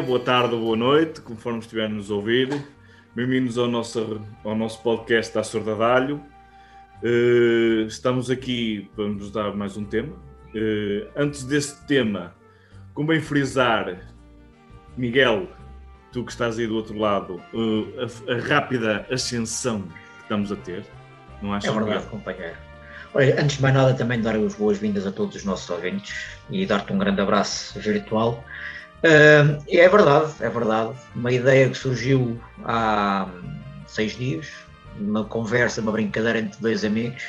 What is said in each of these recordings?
dia, boa tarde ou boa noite, conforme estiverem nos a ouvir. Bem-vindos ao nosso, ao nosso podcast da Sordadalho. Uh, estamos aqui para nos dar mais um tema. Uh, antes desse tema, convém frisar, Miguel, tu que estás aí do outro lado, uh, a, a, rápida ascensão que estamos a ter. Não achas, É verdade, companheiro. Olha, antes de mais nada, também dar as boas-vindas a todos os nossos ouvintes e dar-te um grande abraço virtual. Uh, é verdade, é verdade. Uma ideia que surgiu há seis dias, uma conversa, uma brincadeira entre dois amigos,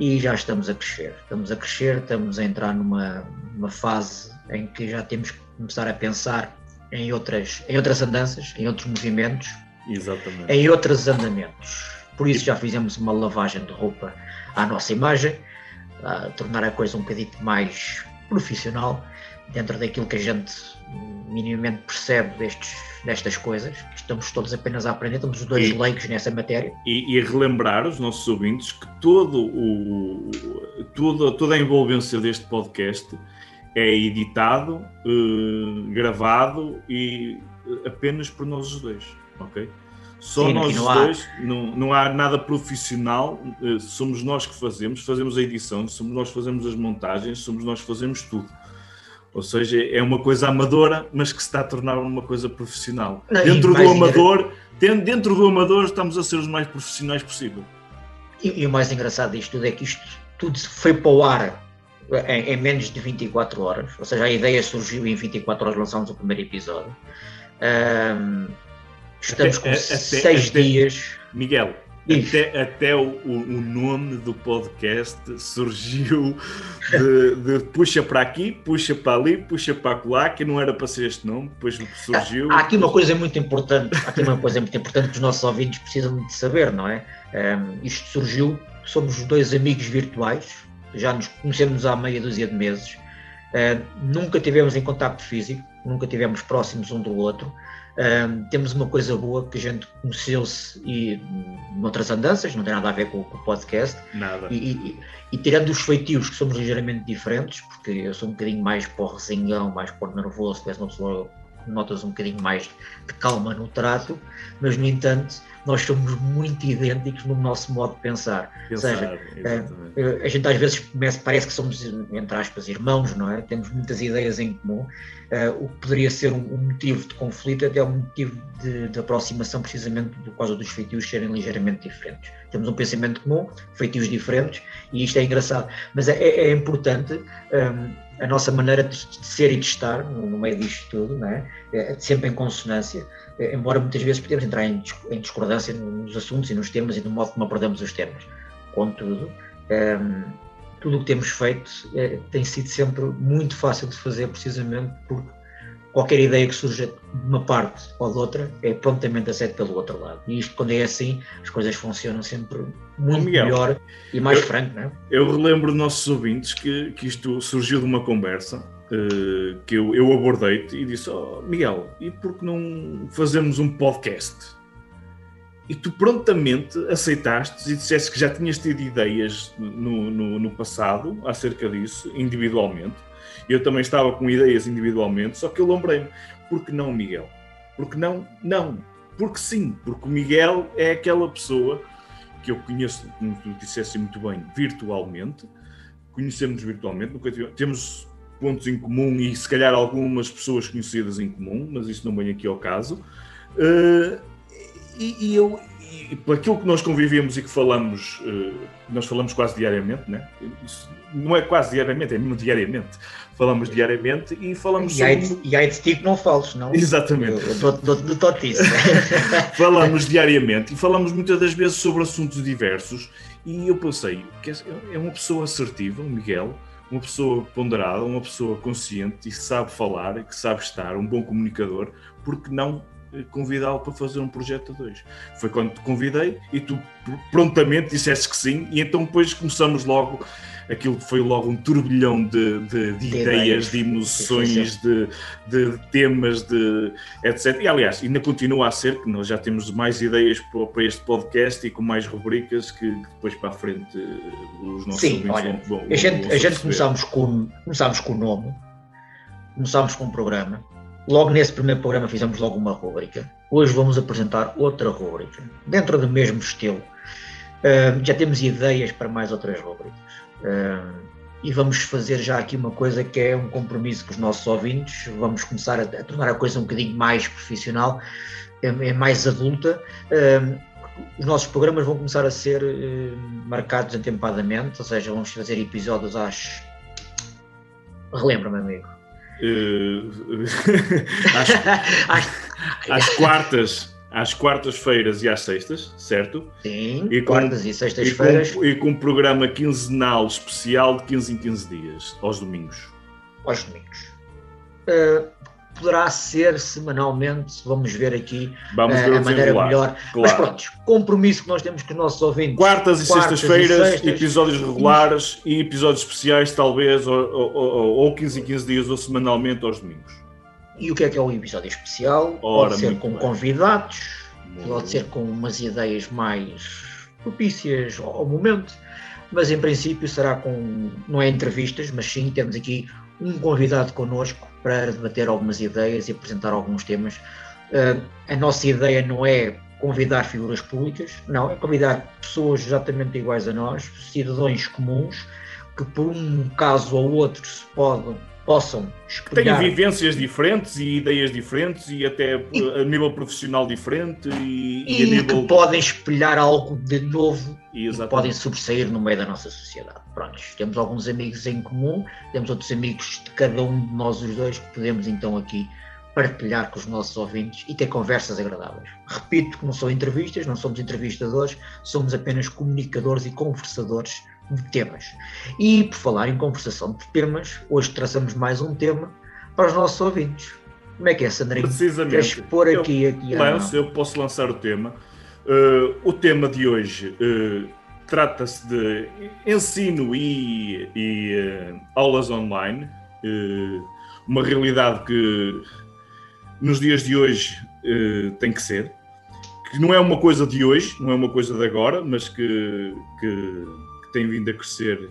e já estamos a crescer. Estamos a crescer, estamos a entrar numa, numa fase em que já temos que começar a pensar em outras, em outras andanças, em outros movimentos, Exatamente. em outros andamentos. Por isso já fizemos uma lavagem de roupa à nossa imagem, a tornar a coisa um bocadinho mais profissional dentro daquilo que a gente minimamente percebe destes, destas coisas, estamos todos apenas a aprender, estamos os dois e, leigos nessa matéria. E, e, relembrar os nossos ouvintes que todo o, todo, toda a envolvência deste podcast é editado, uh, gravado e apenas por nós os dois, ok? Só Sim, nós os dois, não, não há nada profissional, uh, somos nós que fazemos, fazemos a edição, somos nós que fazemos as montagens, somos nós que fazemos tudo ou seja, é uma coisa amadora, mas que se está a tornar uma coisa profissional. Não, dentro do amador, dentro, dentro do amador, estamos a ser os mais profissionais possível. E, e, o mais engraçado disto tudo é que isto tudo foi para o ar em, em, menos de 24 horas. Ou seja, a ideia surgiu em 24 horas, lançámos o primeiro episódio. Um, estamos até, com até, seis até, dias. Miguel, até, até o, o, nome do podcast surgiu de, de, puxa para aqui, puxa para ali, puxa para lá, que não era para ser este nome, depois surgiu. Há, há aqui uma coisa muito importante, há aqui uma coisa muito importante que os nossos ouvintes precisam de saber, não é? Um, isto surgiu, somos dois amigos virtuais, já nos conhecemos há meia dúzia de meses, uh, nunca tivemos em contato físico, nunca tivemos próximos um do outro. Temos uma coisa boa que a gente conheceu-se e noutras andanças, não tem nada a ver com, com o podcast. Nada. E, e, e, tirando os feitios que somos ligeiramente diferentes, porque eu sou um bocadinho mais para o resingão, mais para o nervoso, tu és uma pessoa notas um bocadinho mais de calma no trato, mas no entanto nós somos muito idênticos no nosso modo de pensar. pensar Ou seja, eh, a gente às vezes parece que somos, entre aspas, irmãos, não é? Temos muitas ideias em comum, eh, o que poderia ser um motivo de conflito, até um motivo de, de aproximação, precisamente por causa dos feitios serem ligeiramente diferentes. Temos um pensamento comum, feitios diferentes, e isto é engraçado. Mas é, é importante. Um, a nossa maneira de, ser e de estar no meio disto tudo, não é? é sempre em consonância, é, embora muitas vezes podemos entrar em, discordância nos assuntos e nos temas e no modo como abordamos os temas. Contudo, é, tudo o que temos feito é, tem sido sempre muito fácil de fazer, precisamente porque qualquer ideia que surja de uma parte ou de outra é prontamente aceita pelo outro lado. E isto, quando é assim, as coisas funcionam sempre muito Miguel, melhor e mais eu, franco, não é? Eu relembro nossos ouvintes que, que isto surgiu de uma conversa uh, que eu, eu abordei-te e disse: oh, Miguel, e por que não fazemos um podcast? E tu prontamente aceitaste e disseste que já tinhas tido ideias no, no, no passado acerca disso, individualmente eu também estava com ideias individualmente, só que eu lembrei-me, por que não Miguel? Porque não? Não. Porque sim, porque o Miguel é aquela pessoa que eu conheço, como tu disseste muito bem, virtualmente, conhecemos virtualmente, nunca tivemos, temos pontos em comum e se calhar algumas pessoas conhecidas em comum, mas isso não vem aqui ao caso. Uh, e, e, eu, e aquilo que nós convivemos e que falamos, uh, nós falamos quase diariamente, né? Isso não é quase diariamente, é mesmo diariamente falamos diariamente e falamos e sobre... E aí de ti que não fales, não? Exatamente. Dou-te isso. falamos diariamente e falamos muitas das vezes sobre assuntos diversos e eu pensei que é uma pessoa assertiva, o Miguel, uma pessoa ponderada, uma pessoa consciente e que sabe falar, que sabe estar, um bom comunicador, porque não eh, convidá-lo para fazer um projeto a dois. Foi quando te convidei e tu prontamente disseste que sim, e então depois começamos logo aquilo foi logo um turbilhão de, de, de, de ideias, de emoções, de, de, temas, de etc. E aliás, ainda continua a ser que nós já temos mais ideias para, este podcast e com mais rubricas que, depois para a frente os nossos Sim, olha, vão, vão, a gente, a gente começámos, com, começámos com o nome, começámos com o programa logo nesse primeiro programa fizemos logo uma rúbrica. Hoje vamos apresentar outra rúbrica, dentro do mesmo estilo. Uh, já temos ideias para mais outras rúbricas. Uh, e vamos fazer já aqui uma coisa que é um compromisso com os nossos ouvintes. Vamos começar a, a tornar a coisa um bocadinho mais profissional, é, é mais adulta. Os nossos programas vão começar a ser marcados atempadamente, ou seja, vamos fazer episódios às. Relembra-me, amigo. Uh, às, às, quartas às quartas-feiras e às sextas, certo? Sim, e com, quartas e sextas-feiras. E, e com, um programa quinzenal especial de 15 em 15 dias, aos domingos. Aos domingos. Uh, poderá ser semanalmente, vamos ver aqui vamos ver uh, a maneira regular, melhor. Claro. Mas pronto, compromisso que nós temos com os nossos ouvintes. Quartas e sextas-feiras, episódios regulares e episódios especiais, talvez, ou, ou, ou, ou 15 em 15 dias, ou semanalmente aos domingos. E o que é que é um episódio especial? Ora, pode ser com bem. convidados, muito pode ser com umas ideias mais propícias ao momento, mas em princípio será com, não é entrevistas, mas sim temos aqui um convidado connosco para debater algumas ideias e apresentar alguns temas. Uh, a nossa ideia não é convidar figuras públicas, não, é convidar pessoas exatamente iguais a nós, cidadãos comuns, que por um caso ou outro se podem possam espelhar. Têm vivências diferentes e ideias diferentes e até e, a nível profissional diferente e, e, e nível... que podem espelhar algo de novo e podem sobressair no meio da nossa sociedade. Prontos, temos alguns amigos em comum, temos outros amigos de cada um de nós os dois que podemos então aqui partilhar com os nossos ouvintes e ter conversas agradáveis. Repito que não são entrevistas, não somos entrevistadores, somos apenas comunicadores e conversadores de temas. E por falar em conversação de temas, hoje traçamos mais um tema para os nossos ouvintes. Como é que é, Sandrinho? Precisamente. Queres pôr aqui, eu aqui lanço, eu posso lançar o tema. Uh, o tema de hoje uh, trata-se de ensino e, e uh, aulas online, uma realidade que nos dias de hoje tem que ser, que não é uma coisa de hoje, não é uma coisa de agora, mas que, que tem vindo a crescer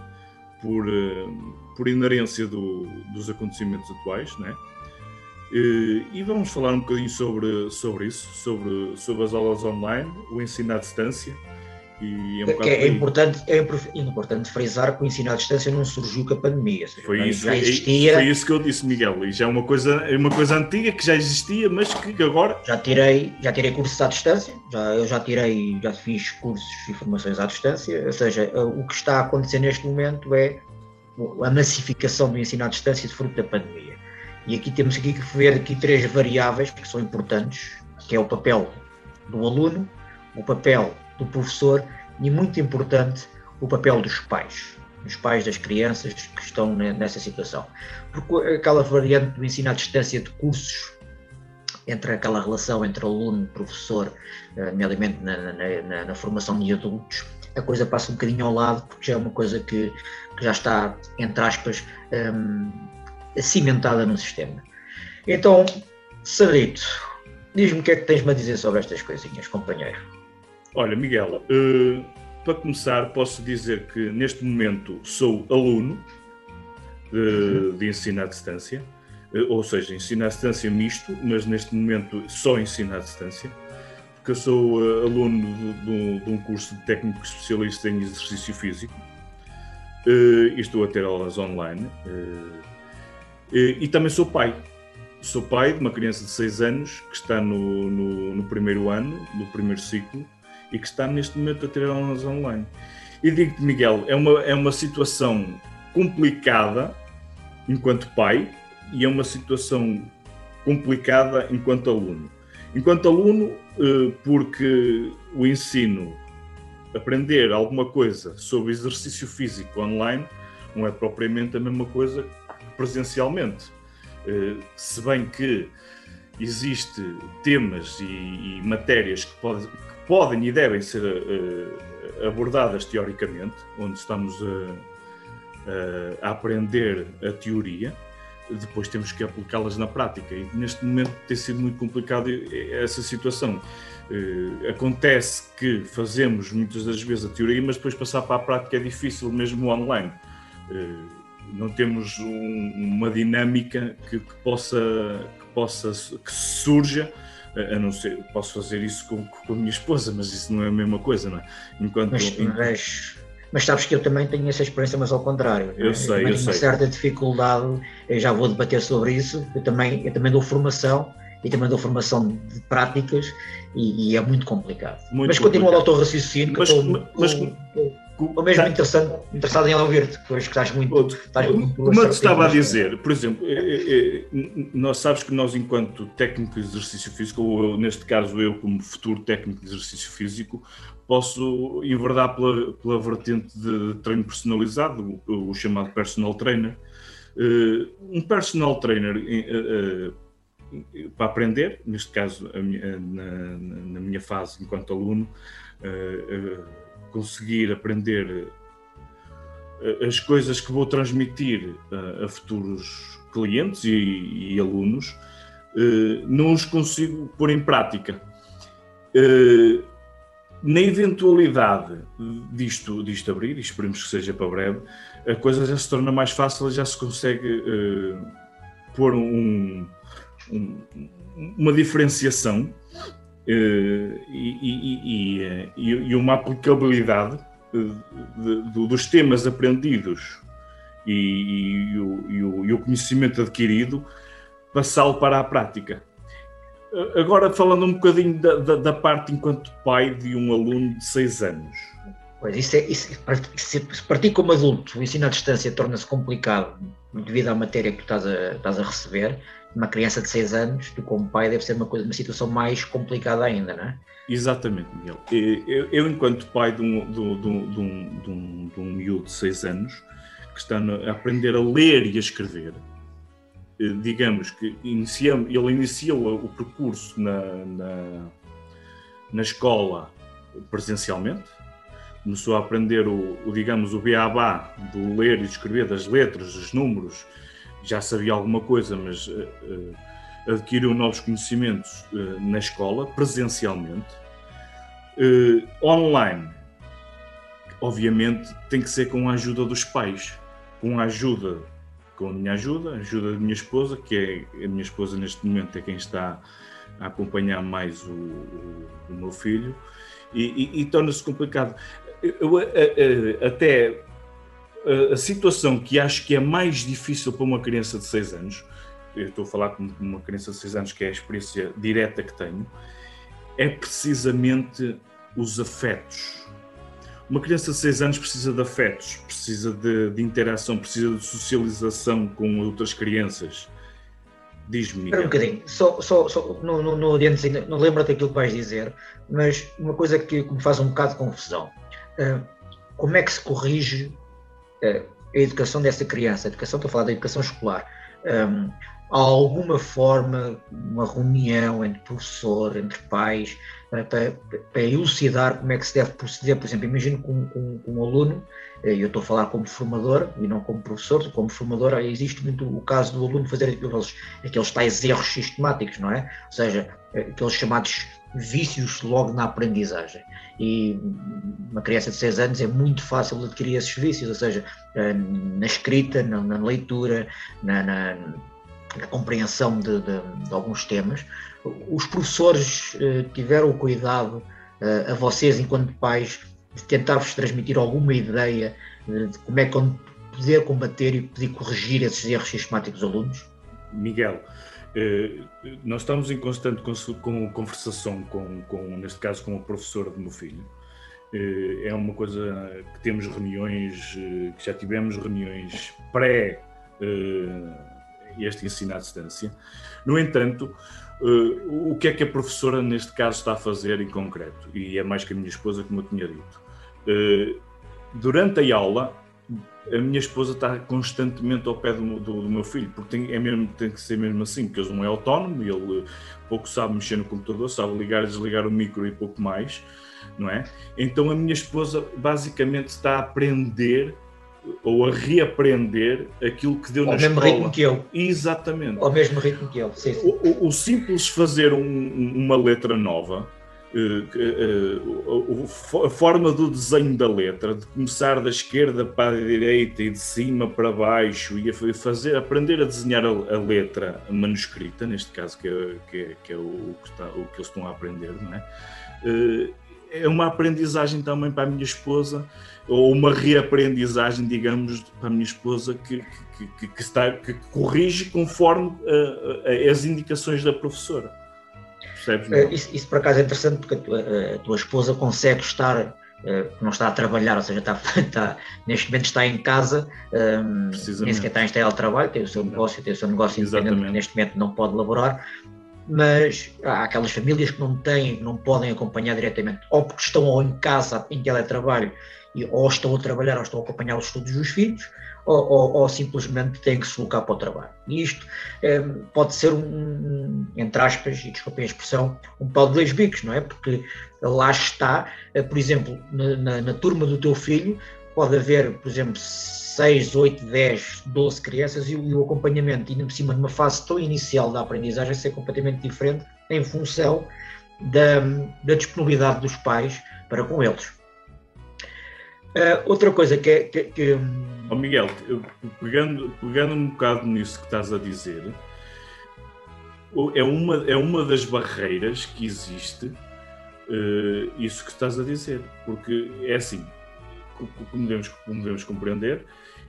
por, eh, por inerência do, dos acontecimentos atuais, né? E vamos falar um bocadinho sobre, sobre isso, sobre, sobre as aulas online, o ensino à distância. E é, um é, importante, é importante frisar que o ensino à distância não surgiu com a pandemia. Seja, foi, isso, já existia. foi isso que eu disse, Miguel. E já é uma coisa, é uma coisa antiga que já existia, mas que agora. Já tirei, já tirei cursos à distância, já, eu já tirei, já fiz cursos e formações à distância. Ou seja, o que está a acontecer neste momento é a massificação do ensino à distância de fruto da pandemia. E aqui temos aqui que ver aqui três variáveis que são importantes, que é o papel do aluno, o papel do professor e, muito importante, o papel dos pais, dos pais das crianças que estão nessa situação. Porque aquela variante do ensino à distância de cursos, entre aquela relação entre aluno e professor, eh, nomeadamente na, na, na, formação de adultos, a coisa passa um bocadinho ao lado, porque já é uma coisa que, que já está, entre aspas, um, cimentada no sistema. Então, Sarito, diz-me o que é que tens-me a dizer sobre estas coisinhas, companheiro. Olha, Miguel, uh, para começar, posso dizer que neste momento sou aluno de, de ensino à distância, uh, ou seja, ensino à distância misto, mas neste momento só ensino à distância, porque eu sou uh, aluno de, de, de, um curso de técnico especialista em exercício físico e estou a ter aulas online. e também sou pai. Sou pai de uma criança de 6 anos que está no, no, no primeiro ano, no primeiro ciclo, e que está neste momento a ter aulas online. E digo-te, Miguel, é uma, é uma situação complicada enquanto pai e é uma situação complicada enquanto aluno. Enquanto aluno, eh, porque o ensino, aprender alguma coisa sobre exercício físico online, não é propriamente a mesma coisa presencialmente. Eh, se bem que existe temas e, e matérias que, pode, podem e devem ser uh, abordadas teoricamente, onde estamos a, a, aprender a teoria, depois temos que aplicá-las na prática. E neste momento tem sido muito complicado essa situação. Uh, acontece que fazemos muitas das vezes a teoria, mas depois passar para a prática é difícil, mesmo online. Uh, não temos um, uma dinâmica que, que, possa, que possa, que surja, a não ser, posso fazer isso com, com a minha esposa, mas isso não é a mesma coisa, não é? Enquanto, mas, mas, mas sabes que eu também tenho essa experiência, mas ao contrário. Eu é? sei, eu, eu sei. uma certa dificuldade, eu já vou debater sobre isso, eu também, eu também dou formação e também dou formação de práticas e, e é muito complicado. Muito mas continua o teu raciocínio, mas, mas, Estou mesmo interessante, interessado em ouvir-te, que estás muito. Estás muito como eu te estava a dizer, por exemplo, é, é, é, nós sabes que nós, enquanto técnico de exercício físico, ou eu, neste caso eu, como futuro técnico de exercício físico, posso enverdar pela, pela vertente de treino personalizado, o, o chamado personal trainer. Uh, um personal trainer uh, uh, para aprender, neste caso na, na, minha fase enquanto aluno, conseguir aprender eh, as coisas que vou transmitir a, a futuros clientes e, e alunos, eh, não os consigo pôr em prática. Eh, na eventualidade disto, disto abrir, e esperemos que seja para breve, a coisa já se torna mais fácil, já se consegue pôr um, um, uma diferenciação eh, e, e, e, uma aplicabilidade eh, dos temas aprendidos e, o, o, conhecimento adquirido, passá-lo para a prática. Eh, agora, falando um bocadinho da, da, da, parte enquanto pai de um aluno de 6 anos. Pois, isso é, isso, se partir como adulto, o ensino à distância torna-se complicado devido à matéria que tu estás a, estás a receber, uma criança de 6 anos, tu como pai, deve ser uma, coisa, uma situação mais complicada ainda, não é? Exatamente, Miguel. Eu, eu enquanto pai de um, de, um, de, um, de, um, de um miúdo de 6 anos, que está a aprender a ler e a escrever, eh, digamos que iniciamos, ele iniciou o percurso na, na, na escola presencialmente, começou a aprender o, o digamos, o beabá do ler e escrever, das letras, dos números, já sabia alguma coisa, mas uh, adquiriu novos conhecimentos uh, na escola, presencialmente. online, obviamente, tem que ser com a ajuda dos pais, com a ajuda, com a minha ajuda, a ajuda da minha esposa, que é a minha esposa neste momento é quem está a acompanhar mais o, o, o meu filho, e, e, e torna-se complicado. Eu, até a situação que acho que é mais difícil para uma criança de 6 anos, eu estou a falar com uma criança de 6 anos que é a experiência direta que tenho, é precisamente os afetos. Uma criança de 6 anos precisa de afetos, precisa de, de interação, precisa de socialização com outras crianças. Diz-me. Espera um bocadinho, só, só, só não, não, não, não lembro daquilo que vais dizer, mas uma coisa que me faz um bocado de confusão. Uh, como é que se corrige a educação dessa criança, a educação, estou a falar da educação escolar, um, há alguma forma, uma reunião entre professor, entre pais, para, para, para, elucidar como é que se deve proceder, por exemplo, imagino com, com, com um aluno, eh, eu estou a falar como formador e não como professor, como formador existe muito o caso do aluno fazer aqueles, aqueles tais erros sistemáticos, não é? Ou seja, aqueles chamados vícios logo na aprendizagem. E uma criança de 6 anos é muito fácil adquirir esses vícios, ou seja, eh, na escrita, na, na leitura, na, na, na compreensão de, de, de, alguns temas. Os professores eh, tiveram o cuidado, eh, a vocês, enquanto pais, de tentar-vos transmitir alguma ideia de como é que poder combater e poder corrigir esses erros sistemáticos dos alunos? Miguel, nós estamos em constante conversação com, com, neste caso, com a professora do meu filho. Eh, é uma coisa que temos reuniões, eh, que já tivemos reuniões pré este ensino à distância. No entanto, o que é que a professora, neste caso, está a fazer em concreto? E é mais que a minha esposa, como eu tinha dito. Durante a aula, a minha esposa está constantemente ao pé do, do, do meu filho, porque tem, é mesmo, tem que ser mesmo assim, porque ele não é autónomo, ele pouco sabe mexer no computador, sabe ligar e desligar o micro e pouco mais, não é? Então a minha esposa basicamente está a aprender ou a reaprender aquilo que deu ao na escola. Ao mesmo ritmo que eu. Exatamente. Ao mesmo ritmo que eu, sim, sim. O, o, o simples fazer um, uma letra nova a forma do desenho da letra, de começar da esquerda para a direita e de cima para baixo, e a fazer, aprender a desenhar a, letra manuscrita, neste caso, que é, que é, que é o, que está, o, que eles estão a aprender, não é? É uma aprendizagem também para a minha esposa, ou uma reaprendizagem, digamos, para a minha esposa, que, que, que, está, que corrige conforme as indicações da professora. Percebes? Uh, isso, isso, por acaso é interessante porque a tua, a tua esposa consegue estar, não está a trabalhar, ou seja, está, está, neste momento está em casa, um, nem sequer está em trabalho, tem o seu negócio, tem o seu negócio independente, que neste momento não pode laborar, mas há aquelas famílias que não têm, não podem acompanhar diretamente, ou porque estão ou em casa em teletrabalho, e, ou estão a trabalhar ou estão a acompanhar os estudos dos filhos, ou, ou, ou, simplesmente têm que se colocar para o trabalho. E isto é, pode ser um, entre aspas, e desculpem a expressão, um pau de dois bicos, não é? Porque lá está, eh, por exemplo, na, na, na turma do teu filho, pode haver, por exemplo, 6, 8, 10, 12 crianças e o, acompanhamento, ainda por cima numa fase tão inicial da aprendizagem, ser completamente diferente em função da, da disponibilidade dos pais para com eles. Uh, outra coisa que é. Que, que... Oh Miguel, pegando, pegando um bocado nisso que estás a dizer, é uma, é uma das barreiras que existe, uh, isso que estás a dizer, porque é assim, como devemos, como devemos compreender,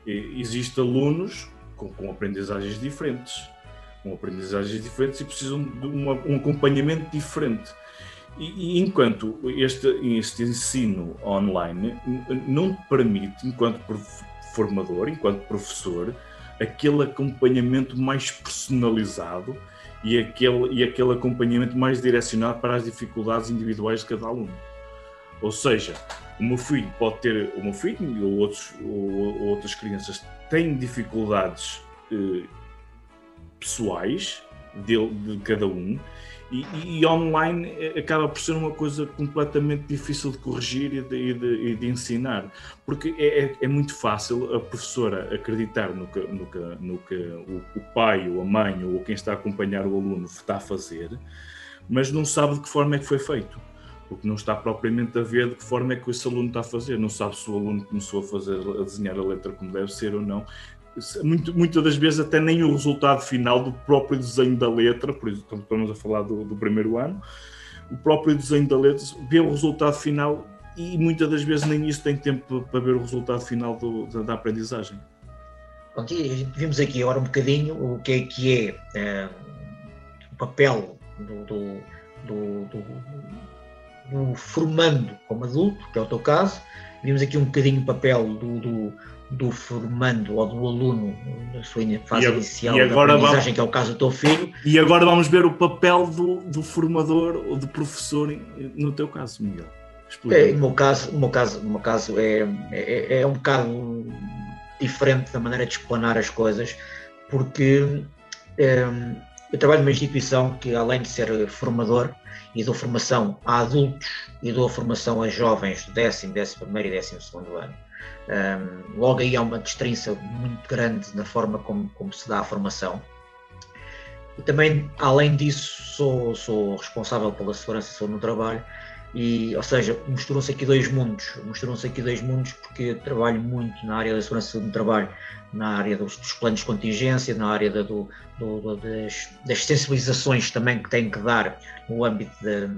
existem alunos com, com, aprendizagens diferentes, com aprendizagens diferentes e precisam de uma, um acompanhamento diferente. E, e, enquanto este, este ensino online não te permite, enquanto formador, enquanto professor, aquele acompanhamento mais personalizado e aquele, e aquele acompanhamento mais direcionado para as dificuldades individuais de cada aluno. Ou seja, o meu filho pode ter, o meu filho ou, outros, ou, ou outras crianças têm dificuldades eh, pessoais de, de cada um e, e, online acaba por ser uma coisa completamente difícil de corrigir e de, e de, e de ensinar, porque é, é, é, muito fácil a professora acreditar no que, no que, no que o, o, pai ou a mãe ou quem está a acompanhar o aluno está a fazer, mas não sabe de que forma é que foi feito. Porque não está propriamente a ver de que forma é que esse aluno está a fazer, não sabe se o aluno começou a fazer, a desenhar a letra como deve ser ou não, muito, muitas das vezes até nem o resultado final do próprio desenho da letra, por isso estamos a falar do, do primeiro ano, o próprio desenho da letra, vê o resultado final e muitas das vezes nem isso tem tempo para ver o resultado final do, da, da, aprendizagem. Pronto, e vimos aqui agora um bocadinho o que é que é, é o papel do, do, do, do, formando como adulto, que é o teu caso, vimos aqui um bocadinho o papel do, do formando ou do aluno na sua fase e, inicial e agora da aprendizagem, vamos, que é o caso do teu filho. E agora vamos ver o papel do, do formador ou do professor no teu caso, Miguel. É, no meu caso, no meu caso, no meu caso é, é, é um bocado diferente da maneira de explanar as coisas, porque é, eu trabalho numa instituição que, além de ser formador e dou formação a adultos e dou formação a jovens do décimo, décimo primeiro e décimo segundo ano, um, logo aí há uma destrinça muito grande na forma como, como se dá a formação. E também, além disso, sou, sou responsável pela segurança no trabalho e, ou seja, misturam-se aqui dois mundos, misturam-se aqui dois mundos porque trabalho muito na área da segurança no trabalho, na área dos, dos planos de contingência, na área da, do, do, das, das, sensibilizações também que tem que dar no âmbito de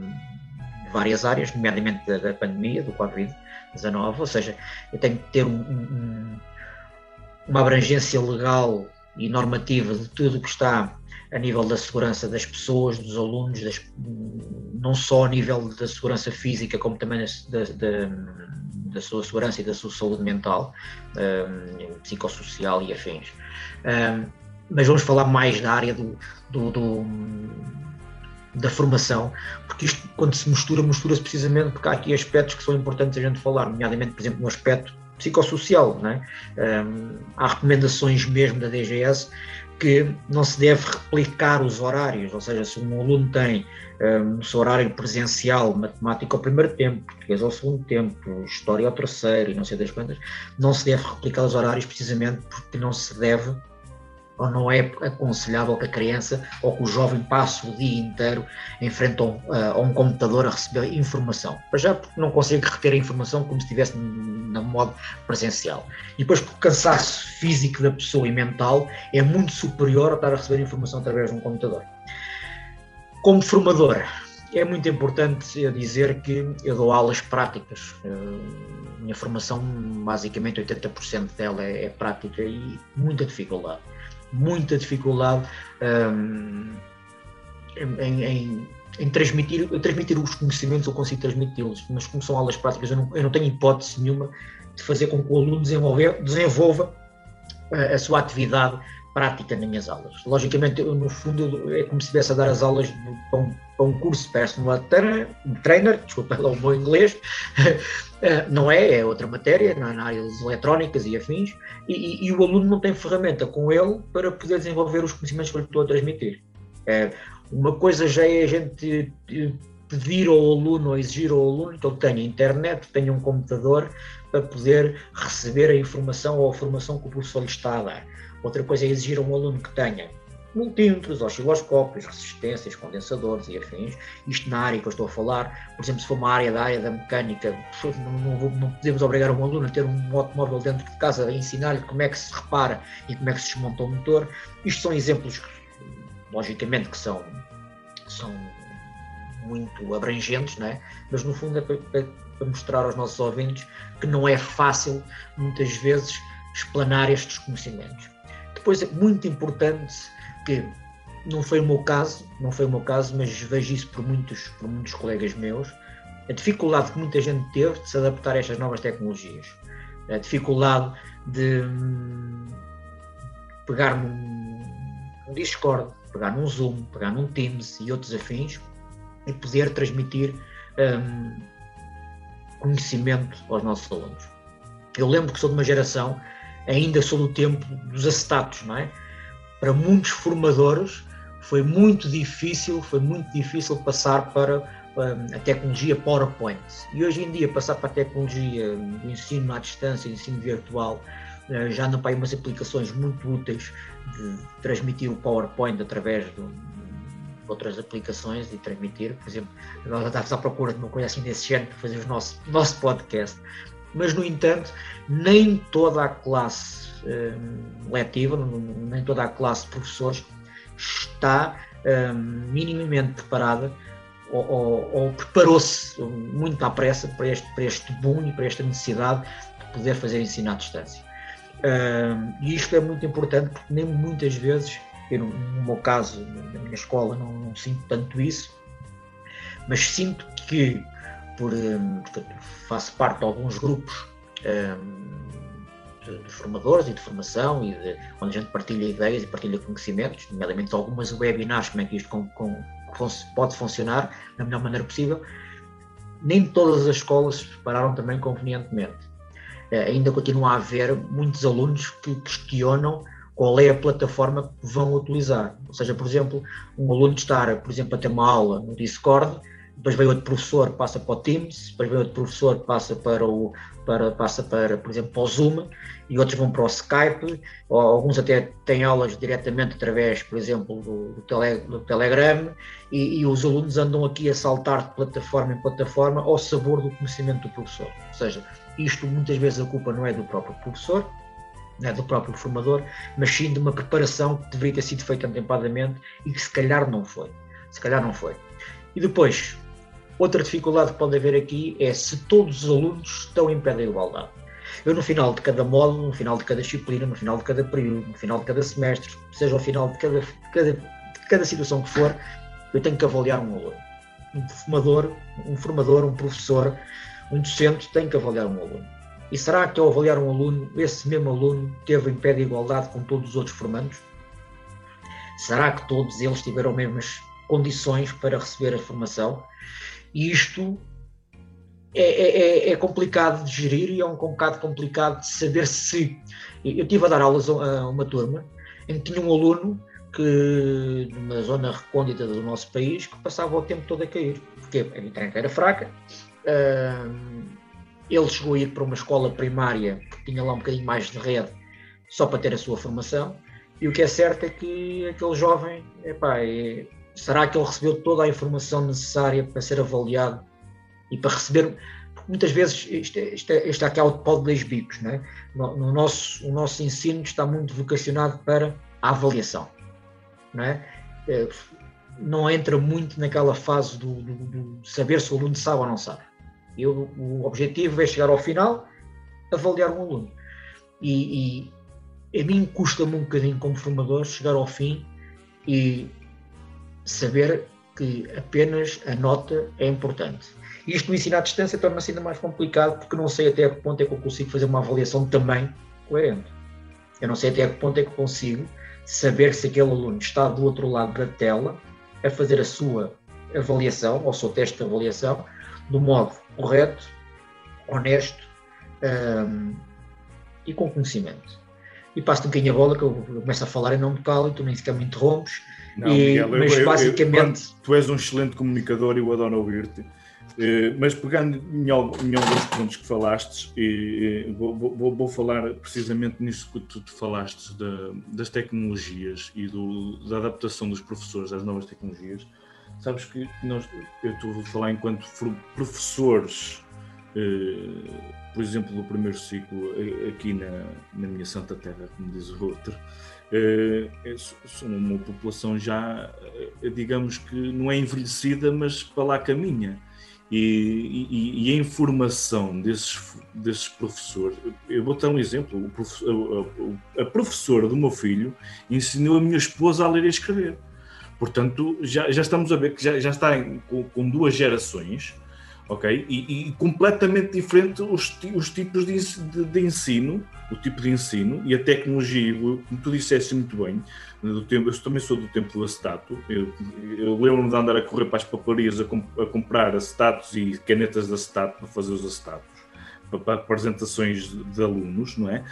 várias áreas, nomeadamente da, da pandemia, do Covid, 19, ou seja, eu tenho que ter um, um, uma abrangência legal e normativa de tudo o que está a nível da segurança das pessoas, dos alunos, das, não só a nível da segurança física, como também da, da, da sua segurança e da sua saúde mental, um, psicossocial e afins. Um, mas vamos falar mais da área do, do, do da formação, porque isto, quando se mistura, mistura-se precisamente porque há aqui aspectos que são importantes a gente falar, nomeadamente, por exemplo, no aspecto psicossocial. Não é? um, há recomendações mesmo da DGS que não se deve replicar os horários, ou seja, se um aluno tem um, o seu horário presencial, matemática ao primeiro tempo, português ao segundo tempo, história ao terceiro e não sei das quantas, não se deve replicar os horários precisamente porque não se deve ou não é aconselhável que a criança ou que o jovem passe o dia inteiro em frente a um, a um computador a receber informação. Para já porque não consegue reter a informação como se estivesse na modo presencial. E depois porque o cansaço físico da pessoa e mental é muito superior a estar a receber informação através de um computador. Como formador, é muito importante eu dizer que eu dou aulas práticas. Eh, minha formação, basicamente 80% dela é, é prática e muita dificuldade muita dificuldade um, em, em, em, transmitir, transmitir os conhecimentos, eu consigo transmiti-los, mas como são aulas práticas, eu não, eu não, tenho hipótese nenhuma de fazer com que o aluno desenvolva a, a sua atividade prática nas minhas aulas. Logicamente, eu, no fundo, é como se estivesse a dar as aulas para um, para um curso personal trainer, desculpa lá o meu inglês, eh, não é, é outra matéria, não é na área das eletrónicas e afins, e, e, o aluno não tem ferramenta com ele para poder desenvolver os conhecimentos que eu lhe estou a transmitir. É, uma coisa já é a gente pedir ao aluno ou exigir ao aluno que ele tenha internet, tenha um computador para poder receber a informação ou a formação que o professor lhe está a dar Outra coisa é exigir a um aluno que tenha multímetros, osciloscópios, resistências, condensadores e afins. Isto na área que eu estou a falar, por exemplo, se for uma área da área da mecânica, não, não, não podemos obrigar um aluno a ter um automóvel dentro de casa a ensinar-lhe como é que se repara e como é que se desmonta o motor. Isto são exemplos, logicamente, que são, são muito abrangentes, não é? mas no fundo é para, para mostrar aos nossos ouvintes que não é fácil, muitas vezes, explanar estes conhecimentos. Depois é muito importante que não foi o meu caso, não foi o meu caso, mas vejo isso por muitos, por muitos colegas meus, a dificuldade que muita gente teve de se adaptar a estas novas tecnologias, a dificuldade de hum, pegar num Discord, pegar num Zoom, pegar num Teams e outros afins e poder transmitir um, conhecimento aos nossos alunos. Eu lembro que sou de uma geração ainda sou do tempo dos acetatos, não é? Para muitos formadores foi muito difícil, foi muito difícil passar para hum, a tecnologia PowerPoint. E hoje em dia passar para a tecnologia do ensino à distância, ensino virtual, eh, já não para umas aplicações muito úteis de transmitir o PowerPoint através de outras aplicações e transmitir, por exemplo, agora estávamos à procura de uma coisa assim desse género para fazer o nosso, nosso podcast mas no entanto, nem toda a classe um, letiva, nem toda a classe de professores está um, minimamente preparada ou, ou, ou preparou-se muito à pressa para este, para este boom e para esta necessidade de poder fazer ensino à distância. Um, e isto é muito importante porque nem muitas vezes, eu no, meu caso, na minha escola, não, não sinto tanto isso, mas sinto que por, hum, portanto, faço parte de alguns grupos um, de, de, formadores e de formação, e de, onde a gente partilha ideias e partilha conhecimentos, nomeadamente algumas webinars, como é que isto com, com, pode funcionar da melhor maneira possível. Nem todas as escolas se prepararam também convenientemente. Uh, ainda continua a haver muitos alunos que questionam qual é a plataforma que vão utilizar. Ou seja, por exemplo, um aluno estar, por exemplo, a ter uma aula no Discord depois vem outro professor, passa para o Teams, depois vem outro professor, passa para o, para, passa para, por exemplo, para o Zoom, e outros vão para o Skype, ou alguns até têm aulas diretamente através, por exemplo, do, do, tele, do Telegram, e, e, os alunos andam aqui a saltar de plataforma em plataforma ao sabor do conhecimento do professor. Ou seja, isto muitas vezes a culpa não é do próprio professor, é do próprio formador, mas sim de uma preparação que deveria ter sido feita antepadamente e que se calhar não foi. Se calhar não foi. E depois, Outra dificuldade que pode haver aqui é se todos os alunos estão em pé da igualdade. Eu, no final de cada módulo, no final de cada disciplina, no final de cada período, no final de cada semestre, seja ao final de cada, de cada, de cada situação que for, eu tenho que avaliar um aluno. Um formador, um formador, um professor, um docente tem que avaliar um aluno. E será que ao avaliar um aluno, esse mesmo aluno teve em pé de igualdade com todos os outros formandos? Será que todos eles tiveram as mesmas condições para receber a formação? E isto é, é, é, é, complicado de gerir e é um bocado complicado de saber se. Eu estive a dar aulas a uma turma em que tinha um aluno que, numa zona recôndita do nosso país, que passava o tempo todo a cair, porque a internet era fraca. Ele chegou a ir para uma escola primária que tinha lá um bocadinho mais de rede, só para ter a sua formação, E o que é certo é que aquele jovem, epá, é, será que ele recebeu toda a informação necessária para ser avaliado e para receber. Porque muitas vezes isto, é, isto, é, isto é aquele pau de dois bicos, não é? No, no, nosso, o nosso ensino está muito vocacionado para a avaliação, não é? é não entra muito naquela fase do, do, do, saber se o aluno sabe ou não sabe. Eu, o objetivo é chegar ao final, avaliar um aluno. E, e a mim custa-me um bocadinho, como formador, chegar ao fim e saber que apenas a nota é importante. Isto no ensino à distância torna-se ainda mais complicado porque não sei até que ponto é que eu consigo fazer uma avaliação também coerente. Eu não sei até que ponto é que consigo saber se aquele aluno está do outro lado da tela a fazer a sua avaliação, ou o seu teste de avaliação, do modo correto, honesto um, e com conhecimento. E passo-te um bocadinho a bola, que eu começo a falar em nome de calo e tu nem sequer me interrompes. Não, e, Miguel, mas eu, basicamente. Eu, tu és um excelente comunicador e eu adoro ouvir-te. Eh, mas pegando em, alguns pontos que falaste, e, vou, vou, vou, falar precisamente nisso que tu, tu falaste, da, das tecnologias e do, da adaptação dos professores às novas tecnologias. Sabes que nós, eu estou a falar enquanto professores, eh, por exemplo, do primeiro ciclo, eh, aqui na, na minha Santa Terra, como diz o outro, sou uma população já, digamos que não é envelhecida, mas para lá caminha e, e, e, a informação desses, desses professores. Eu vou dar um exemplo: professor, a, a, professora do meu filho ensinou a minha esposa a ler e escrever. Portanto, já, já estamos a ver que já, já está em, com, com duas gerações ok? E, e completamente diferente os, os tipos de, de, de, ensino, o tipo de ensino e a tecnologia, como tu disseste muito bem, do tempo, eu também sou do tempo do acetato, eu, eu lembro-me de andar a correr para as papelarias a, comp, a, comprar acetatos e canetas de acetato para fazer os acetatos, para, para apresentações de, de alunos, não é?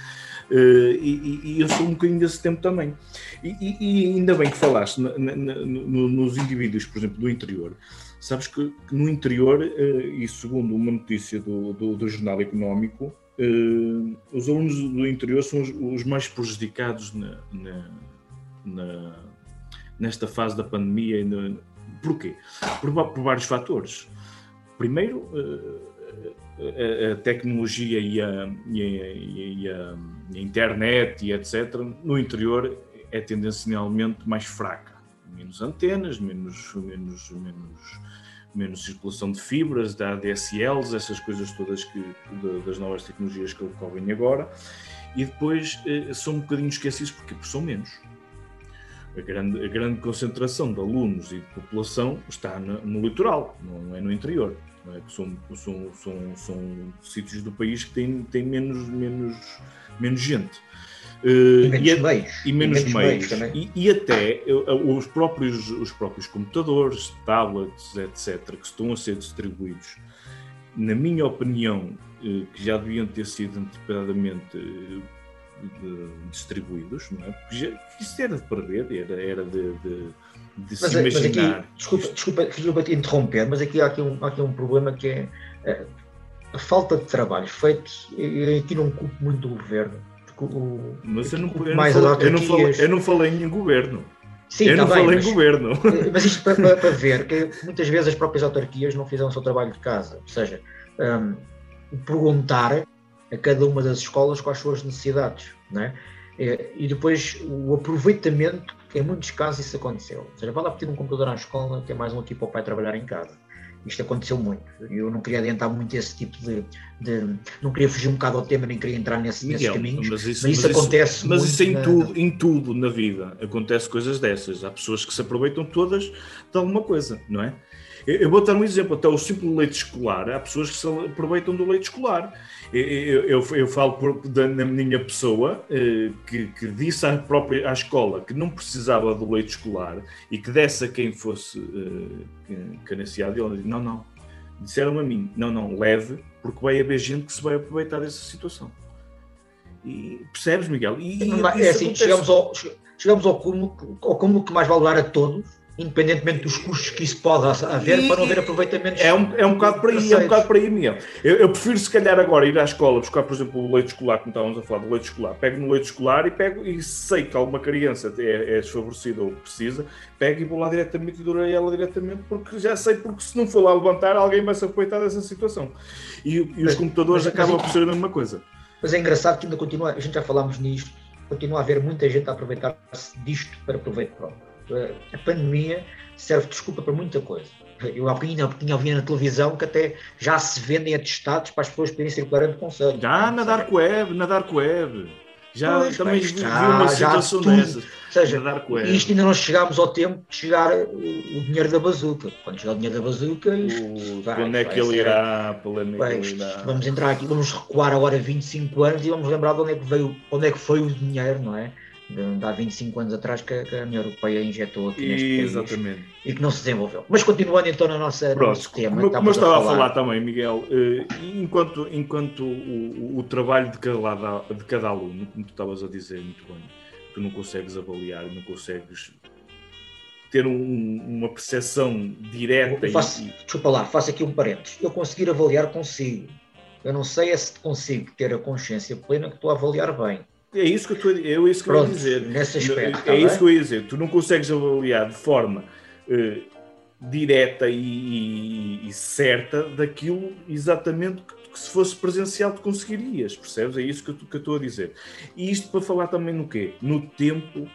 Uh, e, e, eu sou um bocadinho desse tempo também. E, e ainda bem que falaste na, na, no, nos indivíduos, por exemplo, do interior, Sabes que, que no interior, uh, e segundo uma notícia do, do, do Jornal Económico, uh, os alunos do interior são os, os mais prejudicados na, na, nesta fase da pandemia. Na, porquê? Por, por vários fatores. Primeiro, a, a, tecnologia e a, e, a, e a, internet e etc., no interior é tendencialmente mais fraca. Menos antenas, menos, menos, menos menos circulação de fibras, da ADSLs, essas coisas todas que, das novas tecnologias que ocorrem agora, e depois eh, são um bocadinho esquecidos porque, são menos. A grande, a grande concentração de alunos e de população está no, no litoral, não é no interior. É? São, são, são, são sítios do país que têm, têm menos, menos, menos gente. Uh, e menos e, meios. E menos, e menos meios. meios e, e, até os próprios, os próprios computadores, tablets, etc., que estão a ser distribuídos, na minha opinião, uh, que já deviam ter sido antecipadamente uh, de, distribuídos, não é? Porque já, isso era de prever, era, era de, de, de se imaginar. Mas aqui, desculpa, desculpa, desculpa te interromper, mas aqui há aqui um, há aqui um problema que é a falta de trabalho feito, e aqui não culpo muito do governo o, mas eu não, eu, mais não falei, eu, não falei, eu não falei em governo. Sim, eu não bem, falei mas, em governo. Mas isto para, para, para, ver que muitas vezes as próprias autarquias não fizeram o seu trabalho de casa. Ou seja, um, perguntar a cada uma das escolas quais são as necessidades. Não é? E depois o aproveitamento, em muitos casos isso aconteceu. Ou seja, vai lá pedir um computador à escola, que é mais um aqui para o pai trabalhar em casa. Isto aconteceu muito. Eu não queria adiantar muito esse tipo de, de não queria fugir um bocado ao tema, nem queria entrar nesse, Miguel, nesses caminhos. Mas isso, mas isso mas acontece. mas isso em, na... tudo, em tudo na vida acontece coisas dessas. Há pessoas que se aproveitam todas de alguma coisa, não é? Eu vou dar um exemplo, até o simples leite escolar, há pessoas que se aproveitam do leite escolar. Eu, eu, eu falo por, da, na minha pessoa eh, que, que, disse à própria à escola que não precisava do leite escolar e que desse a quem fosse uh, carenciado, e ela disse, não, não. Disseram a mim, não, não, leve, porque vai haver gente que se vai aproveitar dessa situação. E, percebes, Miguel? E, é assim, chegamos ao, chegamos ao cúmulo, ao cúmulo que mais vale dar a todos independentemente dos custos que isso pode haver, e, para não haver aproveitamento. É um, é um bocado para aí, é um bocado para aí, Miguel. Eu, eu, prefiro, se calhar, agora ir à escola buscar, por exemplo, o leite escolar, como estávamos a falar do leite escolar. Pego no leite escolar e pego, e sei que alguma criança é, é desfavorecida ou precisa, pego e vou lá diretamente e durei ela diretamente, porque já sei, porque se não for lá levantar, alguém vai se aproveitar dessa situação. E, e os mas, computadores mas, acabam mas, por ser a mesma coisa. Mas é engraçado que ainda continua, a gente já falámos nisto, continua a haver muita gente a aproveitar-se disto para proveito próprio. A pandemia serve desculpa para muita coisa. Eu há bocadinho tinha ouvido na televisão que até já se vendem atestados para as pessoas poderem circular entre conselhos. Já, na Dark Web, na Dark Web. Já pois, também vi uma situação dessas. Ou seja, isto ainda não chegámos ao tempo de chegar o, o dinheiro da bazuca. Quando chegar o dinheiro da bazuca, isto, vai, quando é que ele irá? Vai, isto, vamos entrar aqui, vamos recuar agora 25 anos e vamos lembrar de onde é que veio, onde é que foi o dinheiro, não é? De, há 25 anos atrás que a, que a União Europeia injetou aqui neste Exatamente. país e que não se desenvolveu. Mas continuando então na nossa, Pronto, nosso tema. Como, como eu estava a falar. a falar, também, Miguel, eh, enquanto, enquanto o, o, trabalho de cada, de cada aluno, como tu estavas a dizer muito bem, tu não consegues avaliar, não consegues ter um, uma percepção direta. Faço, e... Desculpa lá, faço aqui um parênteses. Eu conseguir avaliar consigo. Eu não sei é se consigo ter a consciência plena que estou a avaliar bem. É isso que eu, estou, é isso que Pronto, eu ia dizer. Nesse aspecto. É, é isso que eu ia dizer. Tu não consegues avaliar de forma uh, direta e, e, e, certa daquilo exatamente que, que, se fosse presencial tu conseguirias, percebes? É isso que eu, que eu estou a dizer. E isto para falar também no quê? No tempo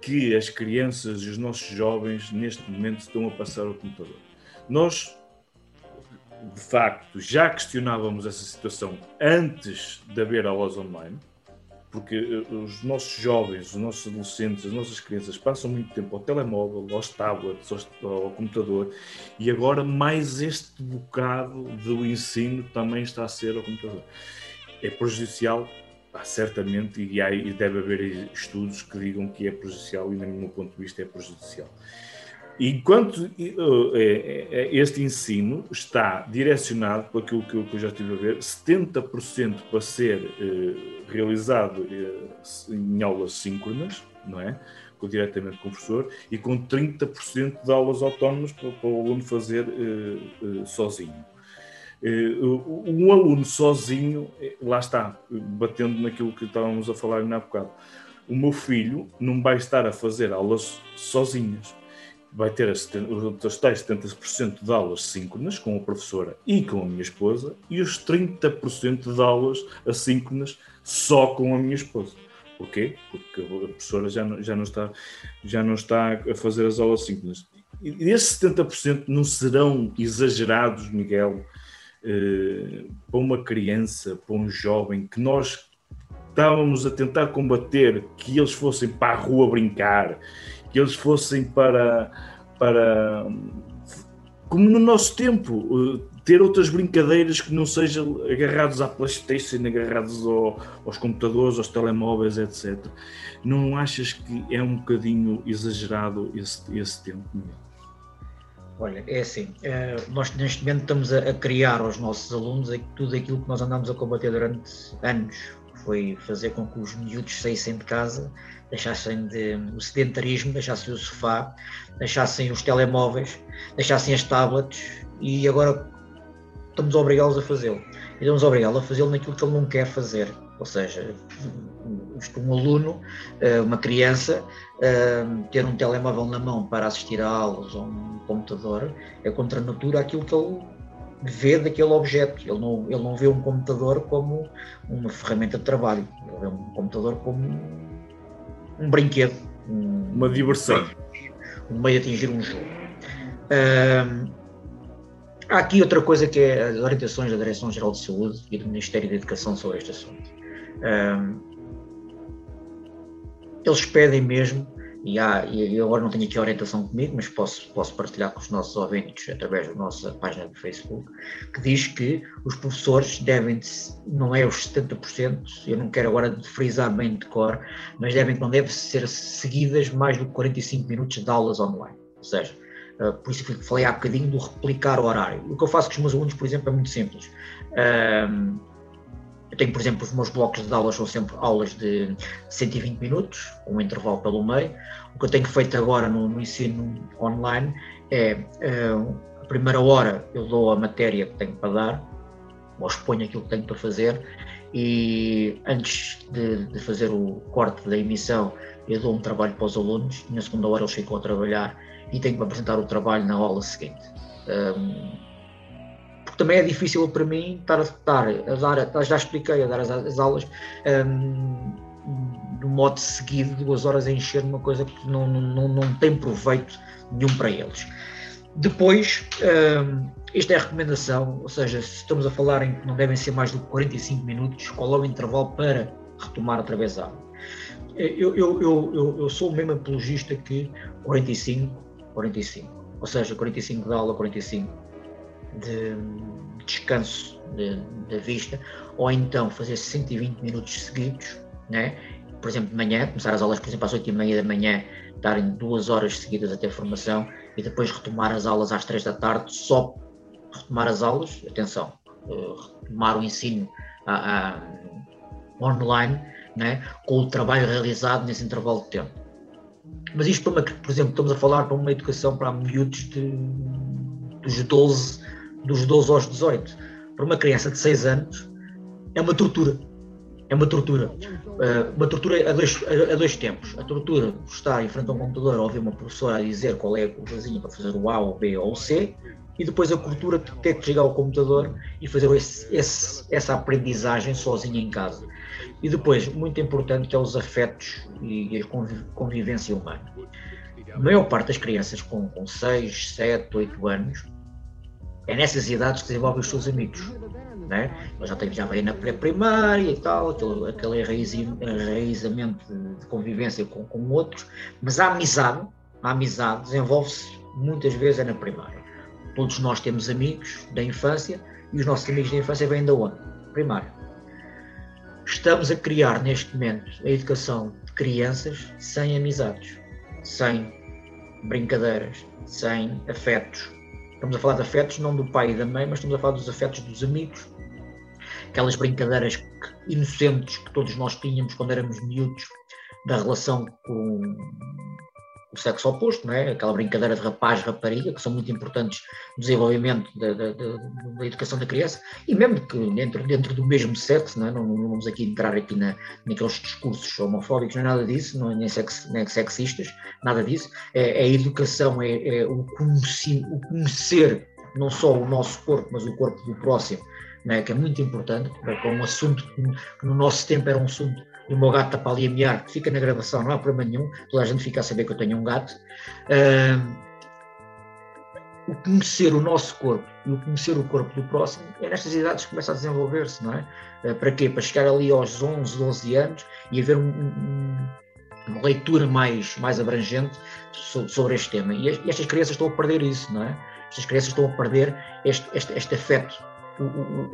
que as crianças e os nossos jovens neste momento estão a passar ao computador. Nós de facto, já questionávamos essa situação antes de haver aulas online, porque eh, os nossos jovens, os nossos adolescentes, as nossas crianças passam muito tempo ao telemóvel, aos tablets, ao, computador e agora mais este bocado do ensino também está a ser ao computador. É prejudicial, certamente, e, há, e deve haver estudos que digam que é prejudicial e, no meu ponto de vista, é prejudicial. Enquanto é, é, este ensino está direcionado, para aquilo que eu já estive a ver, 70% para ser eh, realizado eh, em aulas síncronas, não é? Com, diretamente com o professor, e com 30% de aulas autónomas para, o aluno fazer eh, sozinho. um aluno sozinho, lá está, batendo naquilo que estávamos a falar na bocado. O meu filho não vai estar a fazer aulas sozinhas vai ter os tais 70% de aulas síncronas com a professora e com a minha esposa e os 30% de aulas assíncronas só com a minha esposa. Porquê? Porque a professora já não, já não, está, já não está a fazer as aulas síncronas. E esses 70% não serão exagerados, Miguel, eh, para uma criança, para um jovem que nós estávamos a tentar combater que eles fossem para a rua brincar que eles fossem para, para como no nosso tempo, eh, ter outras brincadeiras que não sejam agarrados à Playstation, agarrados ao, aos computadores, aos telemóveis, etc. Não achas que é um bocadinho exagerado esse, esse tempo? Olha, é assim, eh, nós neste momento estamos a, criar aos nossos alunos tudo aquilo que nós andamos a combater durante anos, foi fazer com que os miúdos saíssem de casa deixassem de, o sedentarismo, deixassem o sofá, deixassem os telemóveis, deixassem as tablets e agora estamos obrigá-los a fazê-lo. E estamos a obrigá-lo a fazê-lo naquilo que ele não quer fazer. Ou seja, um aluno, eh, uma criança, eh, ter um telemóvel na mão para assistir a aulas ou um computador é contra a natura aquilo que ele vê daquele objeto. Ele não, ele não vê um computador como uma ferramenta de trabalho, ele vê um computador como um brinquedo. Um, uma diversão. Um meio de atingir um jogo. Um, há aqui outra coisa que é as orientações da Direção-Geral de Saúde e do Ministério da Educação sobre este assunto. Um, eles pedem mesmo e, há, e eu agora não tenho aqui a orientação comigo, mas posso, posso partilhar com os nossos ouvintes através da nossa página do Facebook, que diz que os professores devem, não é os 70%, eu não quero agora frisar bem de cor, mas devem, não devem ser seguidas mais do que 45 minutos de aulas online. Ou seja, uh, por isso que falei há bocadinho do replicar o horário. O que eu faço com os meus alunos, por exemplo, é muito simples. Tenho, por exemplo, os meus blocos de aulas são sempre aulas de 120 minutos, com um intervalo pelo meio. O que eu tenho feito agora no, no ensino online é uh, a primeira hora eu dou a matéria que tenho para dar, ou exponho aquilo que tenho para fazer, e antes de, de, fazer o corte da emissão, eu dou um trabalho para os alunos, na segunda hora eles ficam a trabalhar e tenho que apresentar o trabalho na aula seguinte. Também é difícil para mim estar a, estar a dar, já expliquei, a dar as, as aulas um, no modo seguido, duas horas a encher uma coisa que não, não, não tem proveito nenhum para eles. Depois, um, isto é a recomendação, ou seja, se estamos a falar em que não devem ser mais do que 45 minutos, qual é o intervalo para retomar outra vez a aula? Eu, eu, eu, eu, sou o mesmo apologista que 45, 45. Ou seja, 45 de aula, 45 de descanso da vista, ou então fazer 120 minutos seguidos, né? por exemplo, de manhã, começar as aulas, por exemplo, às 8 e meia da manhã, darem duas horas seguidas até a formação e depois retomar as aulas às 3 da tarde, só retomar as aulas, atenção, eh, retomar o ensino a, a, online, né, com o trabalho realizado nesse intervalo de tempo. Mas isto, por exemplo, estamos a falar para uma educação para miúdos de, dos, 12, dos 12 aos 18. Para uma criança de 6 anos, é uma tortura. É uma tortura. Uh, uma tortura a dois, a, dois tempos. A tortura de estar em frente a um computador a ouvir uma professora a dizer qual é a coisinha para fazer o A, o B ou o C, e depois a cultura de ter que chegar ao computador e fazer esse, esse, essa aprendizagem sozinha em casa. E depois, muito importante, que é os afetos e a convivência humana. A maior parte das crianças com, com 6, 7, 8 anos é nessas idades que desenvolvem os seus amigos. Né? Já, têm, já vêm na pré-primária e tal, aquele, aquele enraizamento de convivência com, com outros, mas a amizade, a amizade desenvolve-se muitas vezes é na primária. Todos nós temos amigos da infância e os nossos amigos da infância vêm da onde? Primário. Estamos a criar neste momento a educação de crianças sem amizades, sem brincadeiras, sem afetos. Estamos a falar de afetos não do pai e da mãe, mas estamos a falar dos afetos dos amigos. Aquelas brincadeiras inocentes que todos nós tínhamos quando éramos miúdos, da relação com o sexo oposto, não é? aquela brincadeira de rapaz-rapariga, que são muito importantes no desenvolvimento da, da, da, da, educação da criança, e mesmo que dentro, dentro do mesmo sexo, não, é? não, não vamos aqui entrar aqui na, naqueles discursos homofóbicos, não é nada disso, não é nem, sex, nem sexistas, nada disso, é, é a educação, é, é o, conhecer, o conhecer não só o nosso corpo, mas o corpo do próximo, é? que é muito importante, é um assunto que no nosso tempo era um assunto e o meu gato está para ali a miar, que fica na gravação, não há problema nenhum, toda a gente fica a saber que eu tenho um gato. Uh, o conhecer o nosso corpo e o conhecer o corpo do próximo é nestas idades que começa a desenvolver-se, não é? Uh, para quê? Para chegar ali aos 11, 12 anos e haver um, um, uma leitura mais, mais abrangente sobre, este tema. E, estas crianças estão a perder isso, não é? Estas crianças estão a perder este, este, este afeto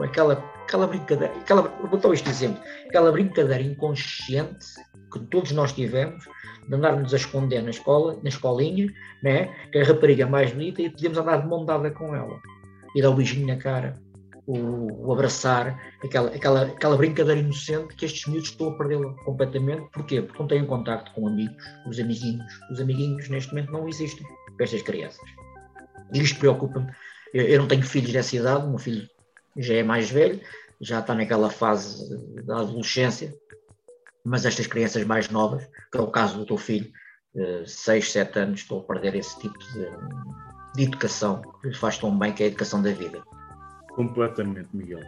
aquela, aquela brincadeira, aquela, vou dar este exemplo, aquela brincadeira inconsciente que todos nós tivemos de andarmos a esconder na escola, na escolinha, né? que é a rapariga mais bonita e podíamos andar de mão dada com ela e dar o um beijinho na cara, o, o, abraçar, aquela, aquela, aquela brincadeira inocente que estes miúdos estão a perdê-la completamente. Porquê? Porque não têm contacto com amigos, os amiguinhos. Os amiguinhos neste momento não existem para estas crianças. E isto preocupa-me. Eu, eu, não tenho filhos dessa idade, meu filho já é mais velho, já está naquela fase da adolescência, mas estas crianças mais novas, que é o caso do teu filho, 6, 7 anos, estão a perder esse tipo de, de educação que lhe faz tão bem, que é a educação da vida. Completamente, Miguel.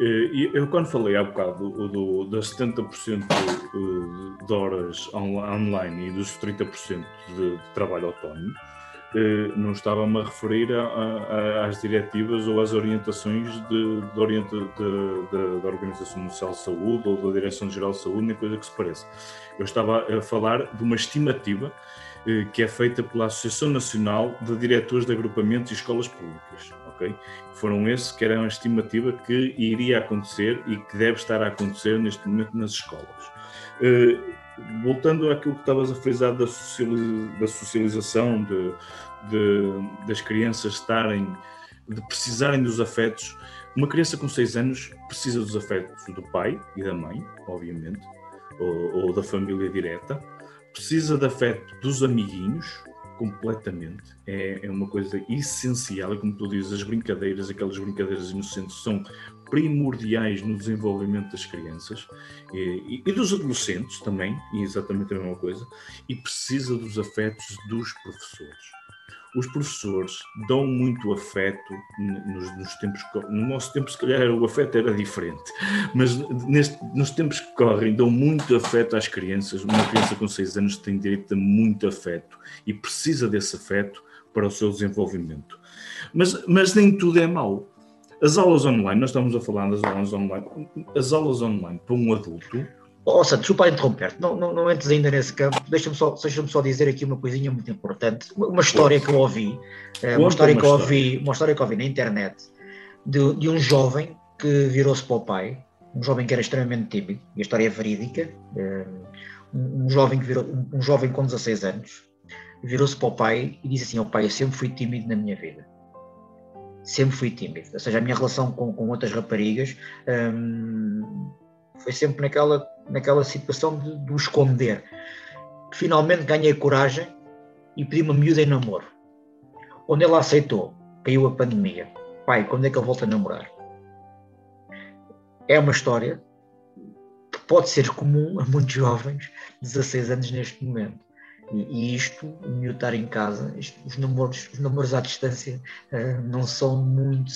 Eh, eu, quando falei há bocado do, das 70% de horas online e dos 30% de trabalho autónomo, eh, não estava-me a referir a, a, às diretivas ou às orientações de, de orienta, de, da Organização Mundial de Saúde ou da Direção-Geral de Saúde, nem coisa que se pareça. Eu estava a falar de uma estimativa eh, que é feita pela Associação Nacional de Diretores de Agrupamentos e Escolas Públicas. Okay? Foram esses que eram a estimativa que iria acontecer e que deve estar a acontecer neste momento nas escolas. Eh, voltando àquilo que estavas a frisar da, da socialização, de, de, das crianças estarem, de precisarem dos afetos, Uma criança com 6 anos precisa dos afetos do pai e da mãe, obviamente, ou, ou da família direta, precisa de afeto dos amiguinhos, completamente. É, é, uma coisa essencial, como tu dizes, as brincadeiras, aquelas brincadeiras inocentes, são primordiais no desenvolvimento das crianças e, e, dos adolescentes também, e exatamente a mesma coisa, e precisa dos afetos dos professores. Os professores dão muito afeto nos, nos, tempos no nosso tempo se calhar o afeto era diferente mas neste, nos tempos que correm dão muito afeto às crianças. Uma criança com 6 anos tem direito a muito afeto e precisa desse afeto para o seu desenvolvimento. Mas, mas nem tudo é mau as aulas online, nós estamos a falar das aulas online as aulas online para um adulto Oh, Santos, desculpa interromper-te, não, não, não entres ainda nesse campo, deixa-me só, deixa só dizer aqui uma coisinha muito importante, uma, uma história que eu ouvi, eh, uma história que eu ouvi, uma história que eu ouvi na internet, de, de um jovem que virou-se para o pai, um jovem que era extremamente tímido, e a história é verídica, eh, um, um jovem que virou, um, um jovem com 16 anos, virou-se para o pai e disse assim, ao oh, pai, eu sempre fui tímido na minha vida, sempre fui tímido, ou seja, a minha relação com, com outras raparigas hum, foi sempre naquela naquela situação de, de o esconder. Finalmente ganhei coragem e pedi uma miúda em namoro. Onde ela aceitou, caiu a pandemia. Pai, quando é que eu volto a namorar? É uma história que pode ser comum a muitos jovens, 16 anos neste momento. E, isto, o miúdo estar em casa, isto, os, namoros, os namoros à distância uh, não são muito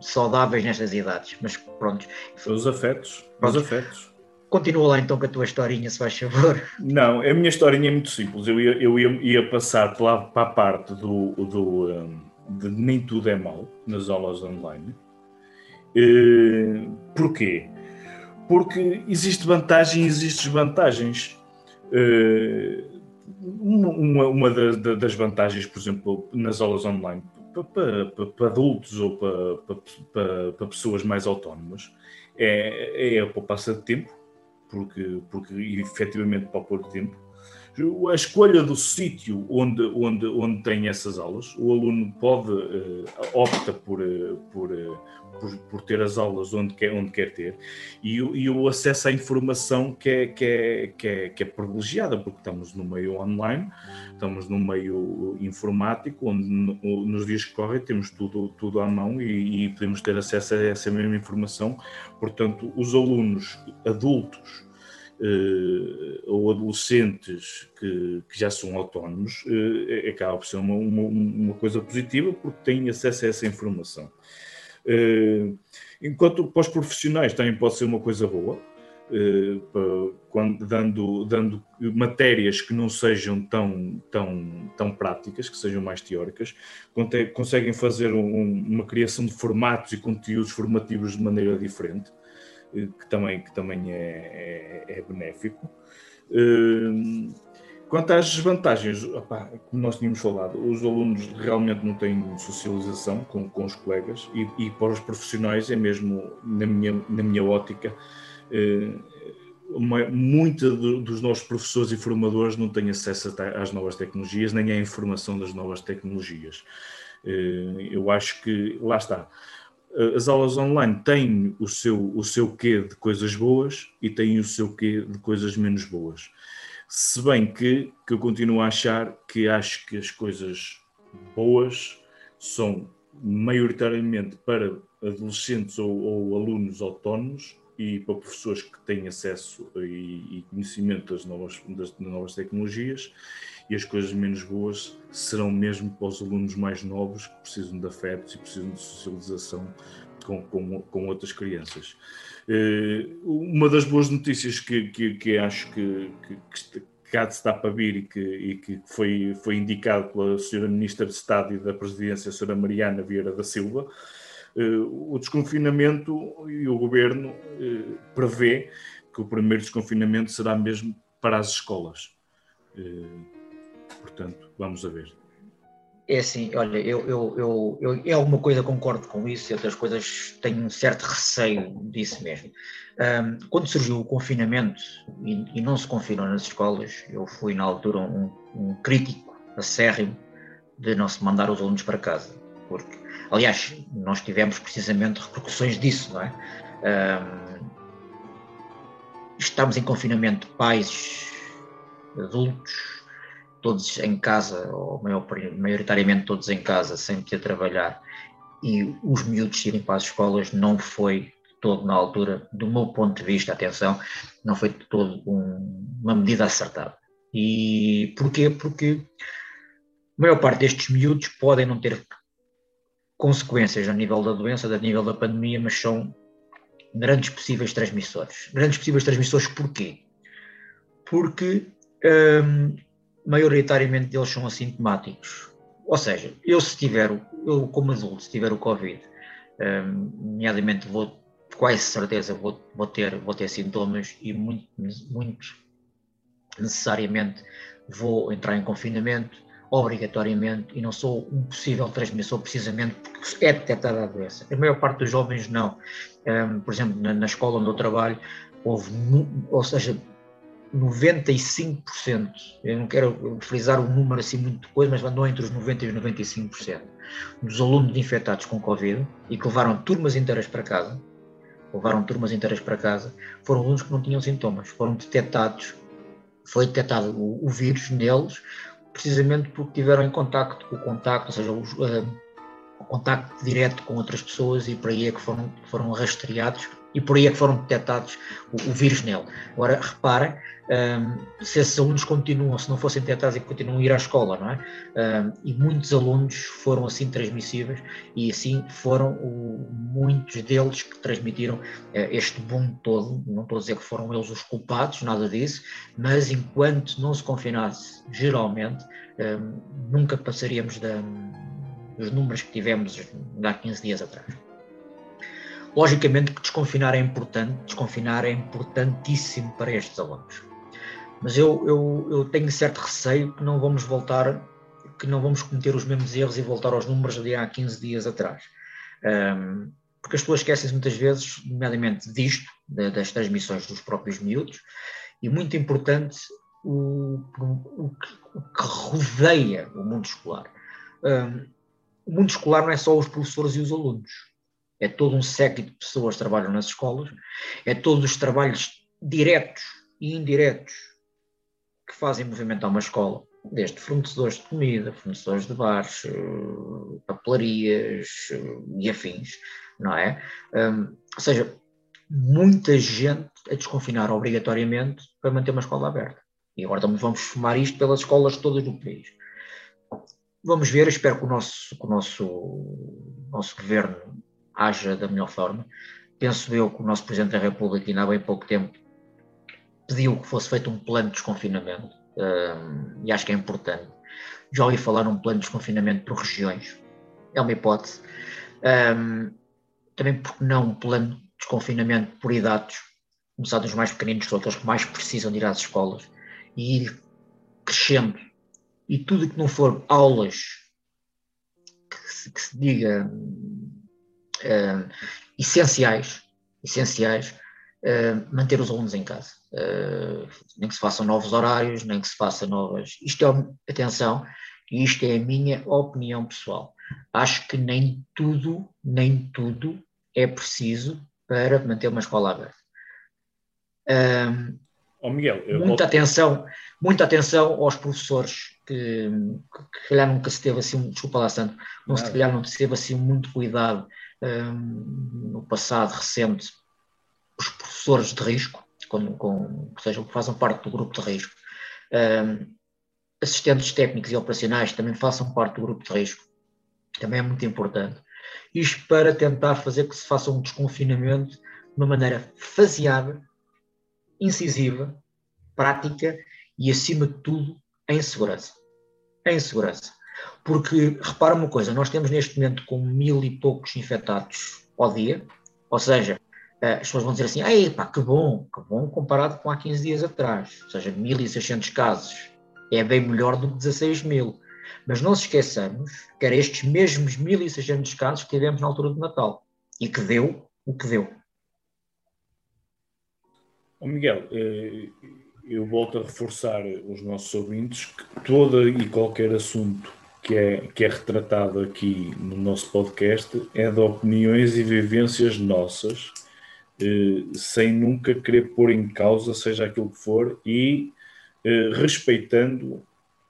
saudáveis nestas idades, mas pronto. Os afetos, pronto. os afetos. Continua lá então com a tua historinha, se faz favor. Não, a minha historinha é muito simples. Eu ia, eu ia, ia passar para, para a parte do, do um, de nem tudo é mau nas aulas online. Uh, porquê? Porque existe vantagem e existe desvantagens. Uh, uma, uma das vantagens, por exemplo, nas aulas online, para, para, para adultos ou para, para, pessoas mais autónomas, é, é a poupança de tempo porque, porque efetivamente para pouco tempo. A escolha do sítio onde, onde, onde tem essas aulas, o aluno pode, uh, opta por, uh, por, uh, por, por, ter as aulas onde quer, onde quer ter, e, e o acesso à informação que é, que, é, que, é, que é privilegiada, porque estamos no meio online, estamos no meio informático, onde nos dias que correm temos tudo, tudo à mão e, e podemos ter acesso a essa mesma informação. Portanto, os alunos adultos Uh, ou adolescentes que, que, já são autónomos, uh, acaba por ser uma, uma, uma, coisa positiva porque têm acesso a essa informação. Uh, enquanto para os profissionais também pode ser uma coisa boa, uh, quando, dando, dando matérias que não sejam tão, tão, tão práticas, que sejam mais teóricas, conseguem fazer um, uma criação de formatos e conteúdos formativos de maneira diferente, que também, que também é, é, é benéfico. Uh, Quanto às desvantagens, como nós tínhamos falado, os alunos realmente não têm socialização com, com os colegas e, e, para os profissionais é mesmo, na minha, na minha ótica, eh, muita do, dos nossos professores e formadores não têm acesso às novas tecnologias, nem à informação das novas tecnologias. Eh, eu acho que, lá está, as aulas online têm o seu, o seu quê de coisas boas e têm o seu quê de coisas menos boas. Se bem que, que eu continuo a achar que acho que as coisas boas são maioritariamente para adolescentes ou, ou alunos autónomos e para professores que têm acesso e, conhecimento das novas, das novas tecnologias, e as coisas menos boas serão mesmo para os alunos mais novos que precisam de afetos e precisam de socialização com, com, com outras crianças. Eh, uma das boas notícias que, que, que acho que, que, que de estar para vir e que, e que foi, foi indicado pela Sra. Ministra de Estado e da Presidência, a Sra. Mariana Vieira da Silva, o desconfinamento e o Governo eh, prevê que o primeiro desconfinamento será mesmo para as escolas. Portanto, vamos a ver. É assim, olha, eu, eu, eu, eu, em alguma coisa concordo com isso, e outras coisas tenho um certo receio disso mesmo. Um, quando surgiu o confinamento e, e, não se confinou nas escolas, eu fui na altura um, um crítico acérrimo de não se mandar os alunos para casa. Porque, aliás, nós tivemos precisamente repercussões disso, não é? Um, estamos em confinamento, pais, adultos, todos em casa, ou maior, maioritariamente todos em casa, sem ter trabalhar, e os miúdos irem para as escolas não foi todo na altura, do meu ponto de vista, atenção, não foi de todo um, uma medida acertada. E porquê? Porque a maior parte destes miúdos podem não ter consequências a nível da doença, a nível da pandemia, mas são grandes possíveis transmissores. Grandes possíveis transmissores porquê? Porque hum, maioritariamente eles são assintomáticos. Ou seja, eu se tiver, eu como adulto, se tiver o Covid, hum, nomeadamente vou, quase certeza vou, vou, ter, vou ter sintomas e muito, muito necessariamente vou entrar em confinamento, obrigatoriamente, e não sou um possível transmissor precisamente porque é detectada a doença. A maior parte dos jovens não. Um, por exemplo, na, na, escola onde eu trabalho, houve, ou seja, 95%, eu não quero frisar um número assim muito coisa, mas andou entre os 90% e os 95% dos alunos infectados com Covid e que levaram turmas inteiras para casa, levaram turmas inteiras para casa, foram alunos que não tinham sintomas, foram detectados, foi detectado o, o vírus neles, precisamente porque tiveram em contacto o contacto, ou seja, uh, o contacto direto com outras pessoas e por aí é que foram, foram rastreados e por aí é que foram detectados o, o vírus nele. Agora, repara, um, se esses alunos continuam, se não fossem detectados e continuam a ir à escola, não é? Um, e muitos alunos foram assim transmissíveis e assim foram o, muitos deles que transmitiram uh, este boom todo. Não estou a dizer que foram eles os culpados, nada disso, mas enquanto não se confinasse, geralmente, um, nunca passaríamos da, dos números que tivemos há 15 dias atrás. Logicamente que desconfinar é importante, desconfinar é importantíssimo para estes alunos. Mas eu, eu, eu tenho certo receio que não vamos voltar, que não vamos cometer os mesmos erros e voltar aos números de há 15 dias atrás. Um, porque as pessoas esquecem-se muitas vezes, nomeadamente disto, de, das transmissões dos próprios miúdos, e muito importante o, o, o que rodeia o mundo escolar. Um, o mundo escolar não é só os professores e os alunos é todo um séquito de pessoas que trabalham nas escolas, é todos os trabalhos diretos e indiretos que fazem movimentar uma escola, desde fornecedores de comida, fornecedores de bares, papelarias e afins, não é? Um, ou seja, muita gente a desconfinar obrigatoriamente para manter uma escola aberta. E agora também vamos fumar isto pelas escolas todas do país. Vamos ver, espero que o nosso, que o nosso, nosso governo haja da melhor forma. Penso eu que o nosso Presidente da República, ainda há bem pouco tempo, pediu que fosse feito um plano de desconfinamento, um, e acho que é importante. Já ouvi falar num plano de desconfinamento por regiões, é uma hipótese. Um, também porque não um plano de desconfinamento por idades, começar dos mais pequeninos, aqueles que mais precisam de ir às escolas, e ir crescendo. E tudo que não for aulas que se, que se diga uh, essenciais, essenciais uh, manter os alunos em casa. Uh, nem que se façam novos horários, nem que se façam novas. Isto é, atenção, isto é a minha opinião pessoal. Acho que nem tudo, nem tudo é preciso para manter uma escola aberta. Um, oh Miguel, muita atenção, muita atenção aos professores que, que, que calhar nunca se teve assim, desculpa lá Santo, não se calhar não se teve assim muito cuidado um, no passado recente, os professores de risco, com, com, que fazem parte do grupo de risco, um, assistentes técnicos e operacionais também façam parte do grupo de risco, também é muito importante. Isto para tentar fazer que se faça um desconfinamento de uma maneira faseada, incisiva, prática e, acima de tudo, em segurança. Em segurança. Porque, repara uma coisa, nós temos neste momento com mil e poucos infectados ao dia, ou seja, eh, as pessoas vão dizer assim, Ei, pá, que bom, que bom comparado com há 15 dias atrás, ou seja, 1.600 casos, é bem melhor do que 16 mil. Mas não se esqueçamos que eram estes mesmos 1.600 casos que tivemos na altura do Natal e que deu o que deu. Oh Miguel, eh, eu volto a reforçar os nossos ouvintes que todo e qualquer assunto que é, que é retratado aqui no nosso podcast é de opiniões e vivências nossas, eh, sem nunca querer pôr em causa, seja aquilo que for, e eh, respeitando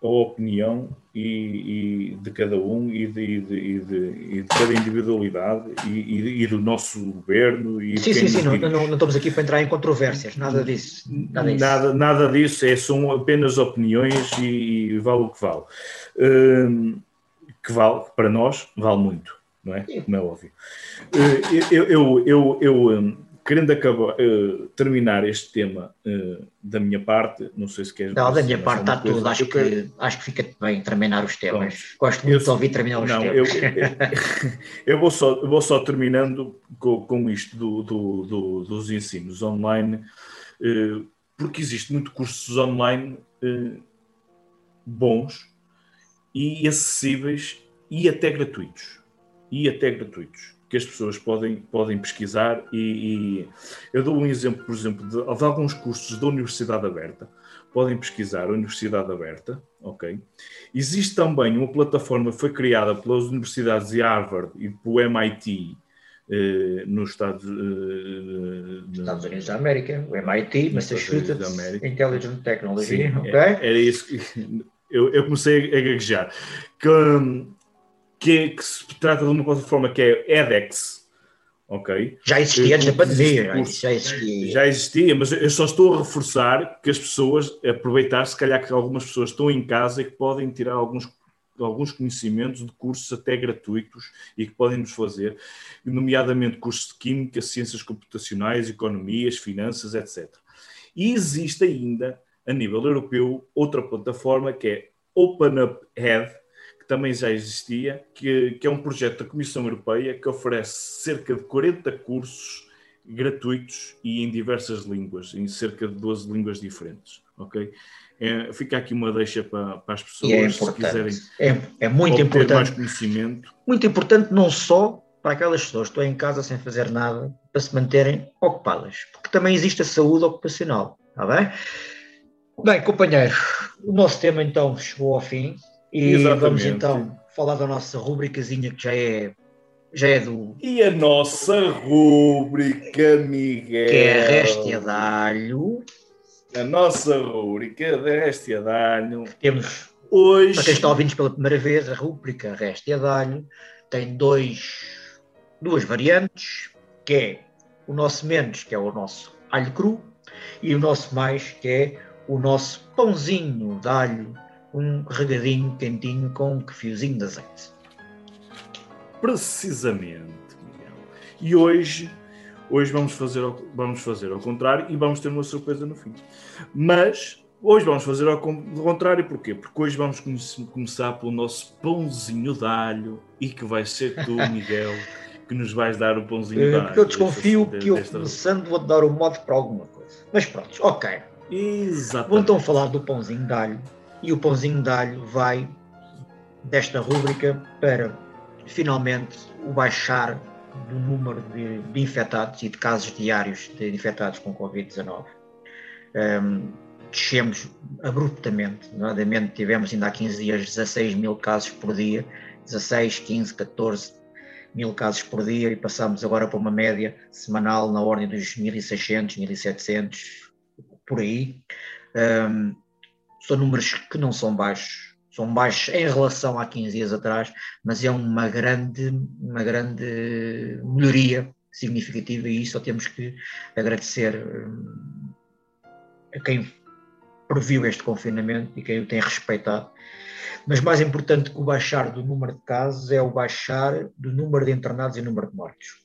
a opinião e, e de cada um e de, e de, e de, de cada individualidade e, do nosso governo. E sim, sim, sim, não, não, não, estamos aqui para entrar em controvérsias, nada disso. Nada, nada, nada disso, é, são apenas opiniões e, vale o que vale. Hum, que vale, para nós, vale muito, não é? Como é óbvio. Uh, eu, eu, eu, eu um, querendo acabar, uh, terminar este tema uh, da minha parte, não sei se queres. Não, da minha parte está tudo, acho que, acho que fica bem terminar os temas. Bom, Gosto muito eu, de ouvir terminar os não, temas. Eu, eu, vou, só, vou só terminando com, com isto do, do, do, dos ensinos online, uh, porque existe muito cursos online bons e acessíveis e até gratuitos. E até gratuitos que as pessoas podem, podem pesquisar e, e eu dou um exemplo, por exemplo, de, de, alguns cursos da Universidade Aberta. Podem pesquisar a Universidade Aberta, ok? Existe também uma plataforma que foi criada pelas universidades de Harvard e pelo MIT eh, nos Estados, eh, Estados Unidos da América, o MIT, Massachusetts Intelligent Technology, Sim, ok? É, era isso que eu, eu comecei a gaguejar. Que, hum, que, que, se trata de uma plataforma que é edX, ok? Já existia antes da pandemia, já existia. Já existia, mas eu só estou a reforçar que as pessoas, aproveitar, se calhar que algumas pessoas estão em casa e que podem tirar alguns alguns conhecimentos de cursos até gratuitos e que podem nos fazer, nomeadamente cursos de Química, Ciências Computacionais, Economias, Finanças, etc. E existe ainda, a nível europeu, outra plataforma que é OpenUpHead, que também já existia, que, que é um projeto da Comissão Europeia que oferece cerca de 40 cursos gratuitos e em diversas línguas, em cerca de 12 línguas diferentes, ok? É, fica aqui uma deixa para, para as pessoas, é se quiserem é, é muito importante, mais conhecimento. Muito importante não só para aquelas pessoas que estão em casa sem fazer nada, para se manterem ocupadas, porque também existe a saúde ocupacional, está bem? Bem, companheiro, o nosso tema então chegou ao fim. E Exatamente. vamos então falar da nossa rubricazinha que já é, já é do. E a nossa rúbrica, Miguel? Que é a Réstia de Alho. A nossa rúbrica de Réstia de Alho. Temos hoje. Para quem está ouvindo pela primeira vez, a rúbrica Réstia de Alho tem dois, duas variantes, que é o nosso menos, que é o nosso alho cru, e o nosso mais, que é o nosso pãozinho de alho um regadinho quentinho com um fiozinho de azeite. Precisamente, Miguel. E hoje, hoje vamos, fazer ao, vamos fazer ao contrário e vamos ter uma surpresa no fim. Mas hoje vamos fazer ao contrário, porquê? Porque hoje vamos começar pelo nosso pãozinho de alho e que vai ser tu, Miguel, que nos vais dar o pãozinho de eh, alho. Porque eu desconfio desta, que eu, começando, vou-te dar o modo para alguma coisa. Mas pronto, ok. Exatamente. Vou então falar do pãozinho de alho e o pãozinho de alho vai desta rúbrica para finalmente o baixar do número de, de infectados e de casos diários de infectados com Covid-19. Um, descemos abruptamente, nomeadamente tivemos ainda há 15 dias 16 mil casos por dia, 16, 15, 14 mil casos por dia e passamos agora para uma média semanal na ordem dos 1.600, 1.700, por aí. Um, são números que não são baixos, são baixos em relação a 15 dias atrás, mas é uma grande, uma grande melhoria significativa e só temos que agradecer hum, a quem previu este confinamento e quem o tem respeitado. Mas mais importante que o baixar do número de casos é o baixar do número de internados e número de mortos.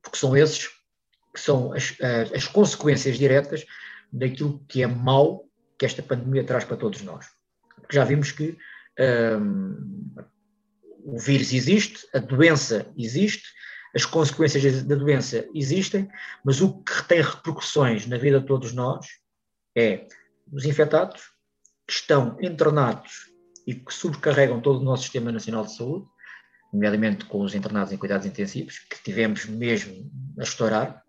Porque são esses que são as, as, as consequências diretas daquilo que é mau que esta pandemia traz para todos nós. Porque já vimos que um, o vírus existe, a doença existe, as consequências da doença existem, mas o que tem repercussões na vida de todos nós é os infectados que estão internados e que sobrecarregam todo o nosso Sistema Nacional de Saúde, nomeadamente com os internados em cuidados intensivos, que tivemos mesmo a estourar,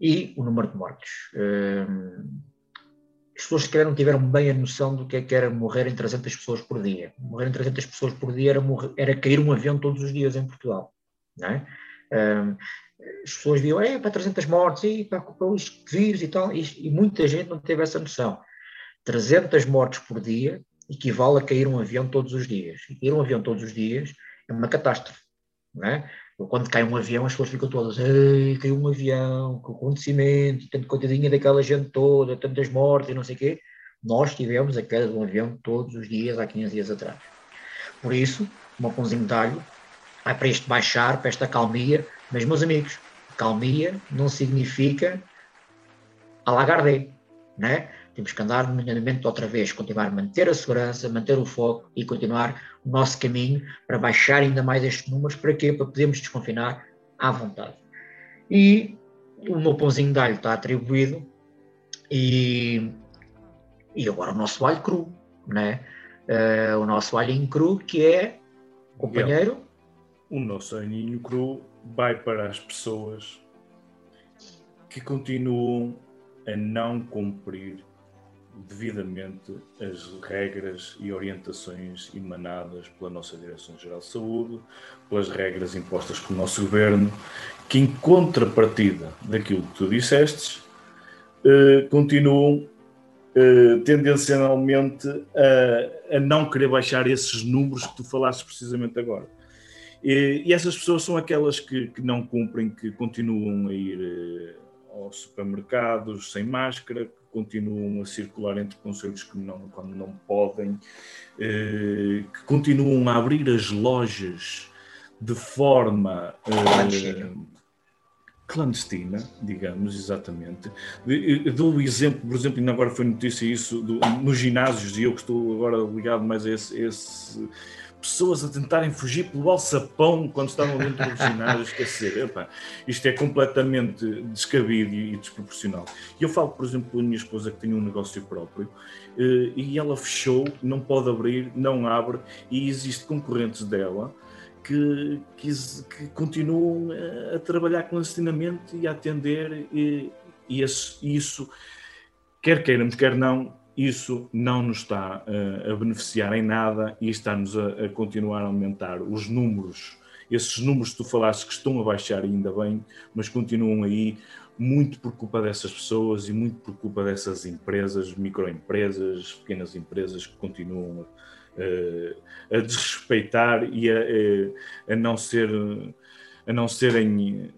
e o número de mortes. Um, as pessoas se calhar não tiveram bem a noção do que é que era morrer em 300 pessoas por dia. Morrer em 300 pessoas por dia era, morrer, era cair um avião todos os dias em Portugal. Não é? Um, as pessoas viam, é para 300 mortes, e para, para os vírus e tal, e, e, muita gente não teve essa noção. 300 mortes por dia equivale a cair um avião todos os dias. E cair um avião todos os dias é uma catástrofe. Não é? Quando cai um avião, as pessoas ficam todas, ei, caiu um avião, que acontecimento, tanto coitadinha daquela gente toda, tantas mortes e não sei o quê. Nós tivemos a queda de um avião todos os dias, há 15 dias atrás. Por isso, um pãozinho de alho, para este baixar, para esta calmia, mas, meus amigos, calmia não significa alagarde, né? Temos que andar nomeadamente outra vez, continuar a manter a segurança, manter o foco e continuar o nosso caminho para baixar ainda mais estes números. Para quê? Para podermos desconfinar à vontade. E o meu pãozinho de alho está atribuído e, e agora o nosso alho cru, né? Uh, o nosso alho cru que é, companheiro... O nosso alhinho cru vai para as pessoas que continuam a não cumprir devidamente as regras e orientações emanadas pela nossa Direção-Geral de Saúde, pelas regras impostas pelo nosso governo, que em contrapartida daquilo que tu disseste, eh, continuam eh, tendencialmente a, a não querer baixar esses números que tu falaste precisamente agora. E, e essas pessoas são aquelas que, que, não cumprem, que continuam a ir eh, aos supermercados sem máscara, continuam a circular entre conselhos que não, quando não podem, eh, que continuam a abrir as lojas de forma eh, clandestina, digamos, exatamente. Dou o exemplo, por exemplo, ainda agora foi notícia isso, do, nos ginásios, e eu que estou agora ligado mais a esse, esse pessoas a tentarem fugir pelo alçapão quando estavam dentro dos ginásios, quer dizer, epa, isto é completamente descabido e desproporcional. E eu falo, por exemplo, a minha esposa que tem um negócio próprio eh, e ela fechou, não pode abrir, não abre e existe concorrentes dela que, que, que continuam a, trabalhar clandestinamente e a atender e, e isso, quer queiramos, quer não, isso não nos está uh, a beneficiar em nada e está-nos a, a, continuar a aumentar os números. Esses números que tu falaste que estão a baixar ainda bem, mas continuam aí muito por culpa dessas pessoas e muito por culpa dessas empresas, microempresas, pequenas empresas que continuam uh, a desrespeitar e a, a, não ser a não serem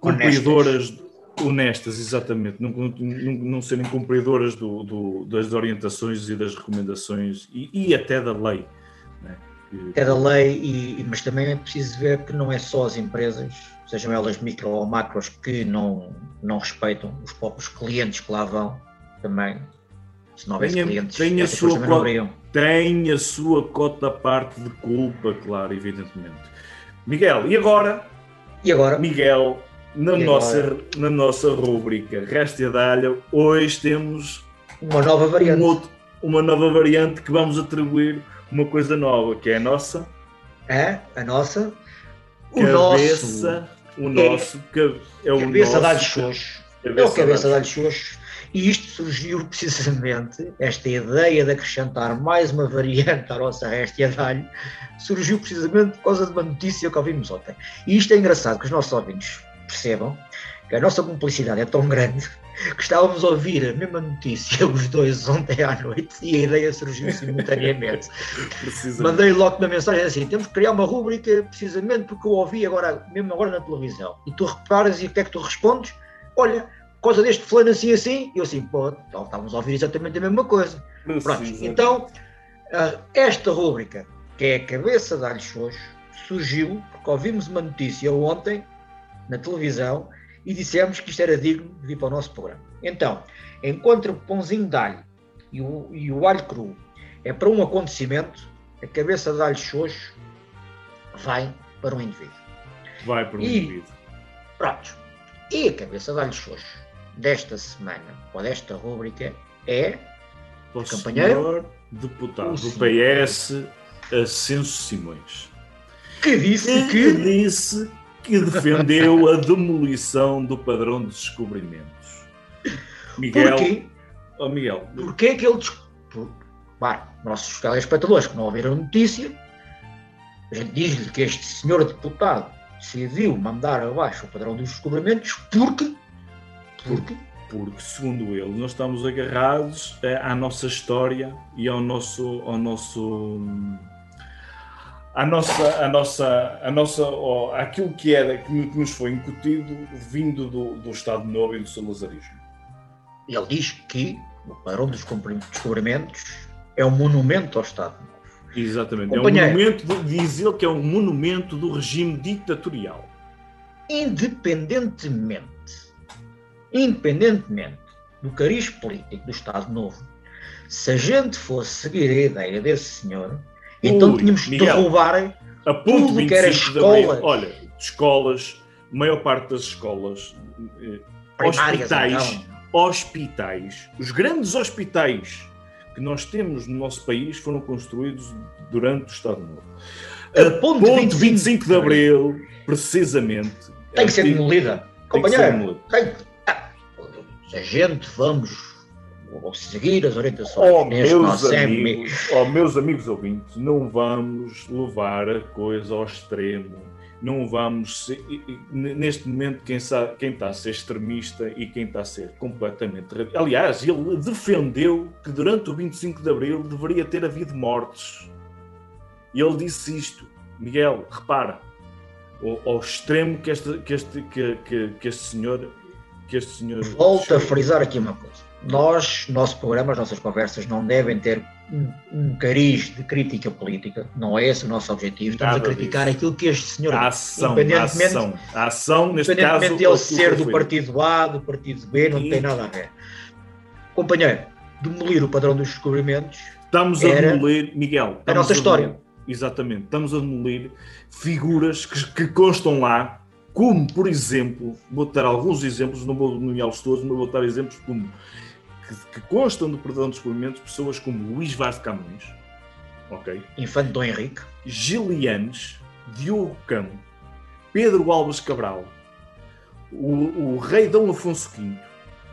cumpridoras honestas, exatamente, não, não, não serem cumpridoras do, do, das orientações e das recomendações e, e até da lei. Né? Até da lei, e, mas também é preciso ver que não é só as empresas, sejam elas micro ou macros, que não, não respeitam os próprios clientes que lá vão também. Se não houvesse clientes, tem a, sua cota, tem a sua cota parte de culpa, claro, evidentemente. Miguel, e agora? E agora? Miguel, na, nossa, na nossa rúbrica Resta Dalha, hoje temos uma nova variante. Um outro, uma nova variante que vamos atribuir uma coisa nova, que é a nossa. É, a nossa. O cabeça, nosso. O nosso. É, é o cabeça nosso, de xoxo. É o cabeça de alho xoxo. E isto surgiu precisamente, esta ideia de acrescentar mais uma variante à nossa réstia de alho, surgiu precisamente por causa de uma notícia que ouvimos ontem. E isto é engraçado, que os nossos ouvintes percebam que a nossa cumplicidade é tão grande que estávamos a ouvir a mesma notícia os dois ontem à noite e a ideia surgiu simultaneamente. Mandei logo uma mensagem assim: temos que criar uma rúbrica precisamente porque eu ouvi agora, mesmo agora na televisão. E tu reparas e o que é que tu respondes? Olha, por causa deste fulano assim assim, e eu assim, pô, então estávamos a ouvir exatamente a mesma coisa. Pronto, então, ah, esta rúbrica, que é a cabeça de alhos surgiu porque ouvimos uma notícia ontem na televisão e dissemos que isto era digno de vir para o nosso programa. Então, enquanto o pãozinho de alho e o, e o alho cru é para um acontecimento, a cabeça de alho xoxo vai para um indivíduo. Vai para um e, indivíduo. Pronto. E a cabeça de alho xoxo desta semana, ou desta rúbrica, é o campanheiro deputado do PS, Ascenso Simões. Que disse que, que disse que defendeu a demolição do padrão de descobrimentos. Miguel. Porquê? oh, Miguel. Porquê é que ele. Por, claro, nossos telespectadores que não ouviram a notícia, a gente diz-lhe que este senhor deputado decidiu mandar abaixo o padrão dos descobrimentos porque. Porque. Porque, segundo ele, nós estamos agarrados eh, à nossa história e ao nosso. Ao nosso a nossa, a nossa, a nossa, oh, aquilo que era, que nos foi incutido vindo do, do Estado Novo e do salazarismo. Ele diz que o padrão dos descobrimentos é um monumento ao Estado Novo. Exatamente, é um monumento, diz ele que é um monumento do regime ditatorial. Independentemente, independentemente do cariz político do Estado Novo, se a gente fosse seguir a ideia desse senhor, então tínhamos de derrubar a tudo que era escolas. Olha, escolas, maior parte das escolas, eh, hospitais, então. hospitais, os grandes hospitais que nós temos no nosso país foram construídos durante o Estado Novo. A ponto, ponto 25, 25 de Abril, precisamente. Tem que ser demolida. Companheiro, tem, ah, se a gente vamos ou seguir as orientações oh, meus amigos, oh, meus amigos ouvintes, não vamos levar a coisa ao extremo. Não vamos ser, neste momento quem, sabe, quem está a ser extremista e quem está a ser completamente aliás, ele defendeu que durante o 25 de Abril deveria ter havido mortes. E ele disse isto Miguel, repara ao, ao extremo que este, que, este, que, que, que este senhor que este senhor volta a frisar aqui uma coisa nós, nosso programa, as nossas conversas não devem ter um, um cariz de crítica política, não é esse o nosso objetivo. Estamos Nada a criticar disso. aquilo que este senhor, a ação, independentemente, a ação, a ação neste independentemente caso, ele ser do partido A, do partido B, não e... tem nada a ver. Companheiro, demolir o padrão dos descobrimentos. Estamos a demolir, Miguel, a nossa a história. Exatamente, estamos a demolir figuras que, que constam lá como, por exemplo, vou dar alguns exemplos, não vou nomeá-los todos, mas vou dar exemplos como que, que constam do perdão dos experimentos pessoas como Luís Vaz de Camões, ok? Infante Dom Henrique, Gilianes, Diogo Camo, Pedro Alves Cabral, o, o rei Dom Afonso V,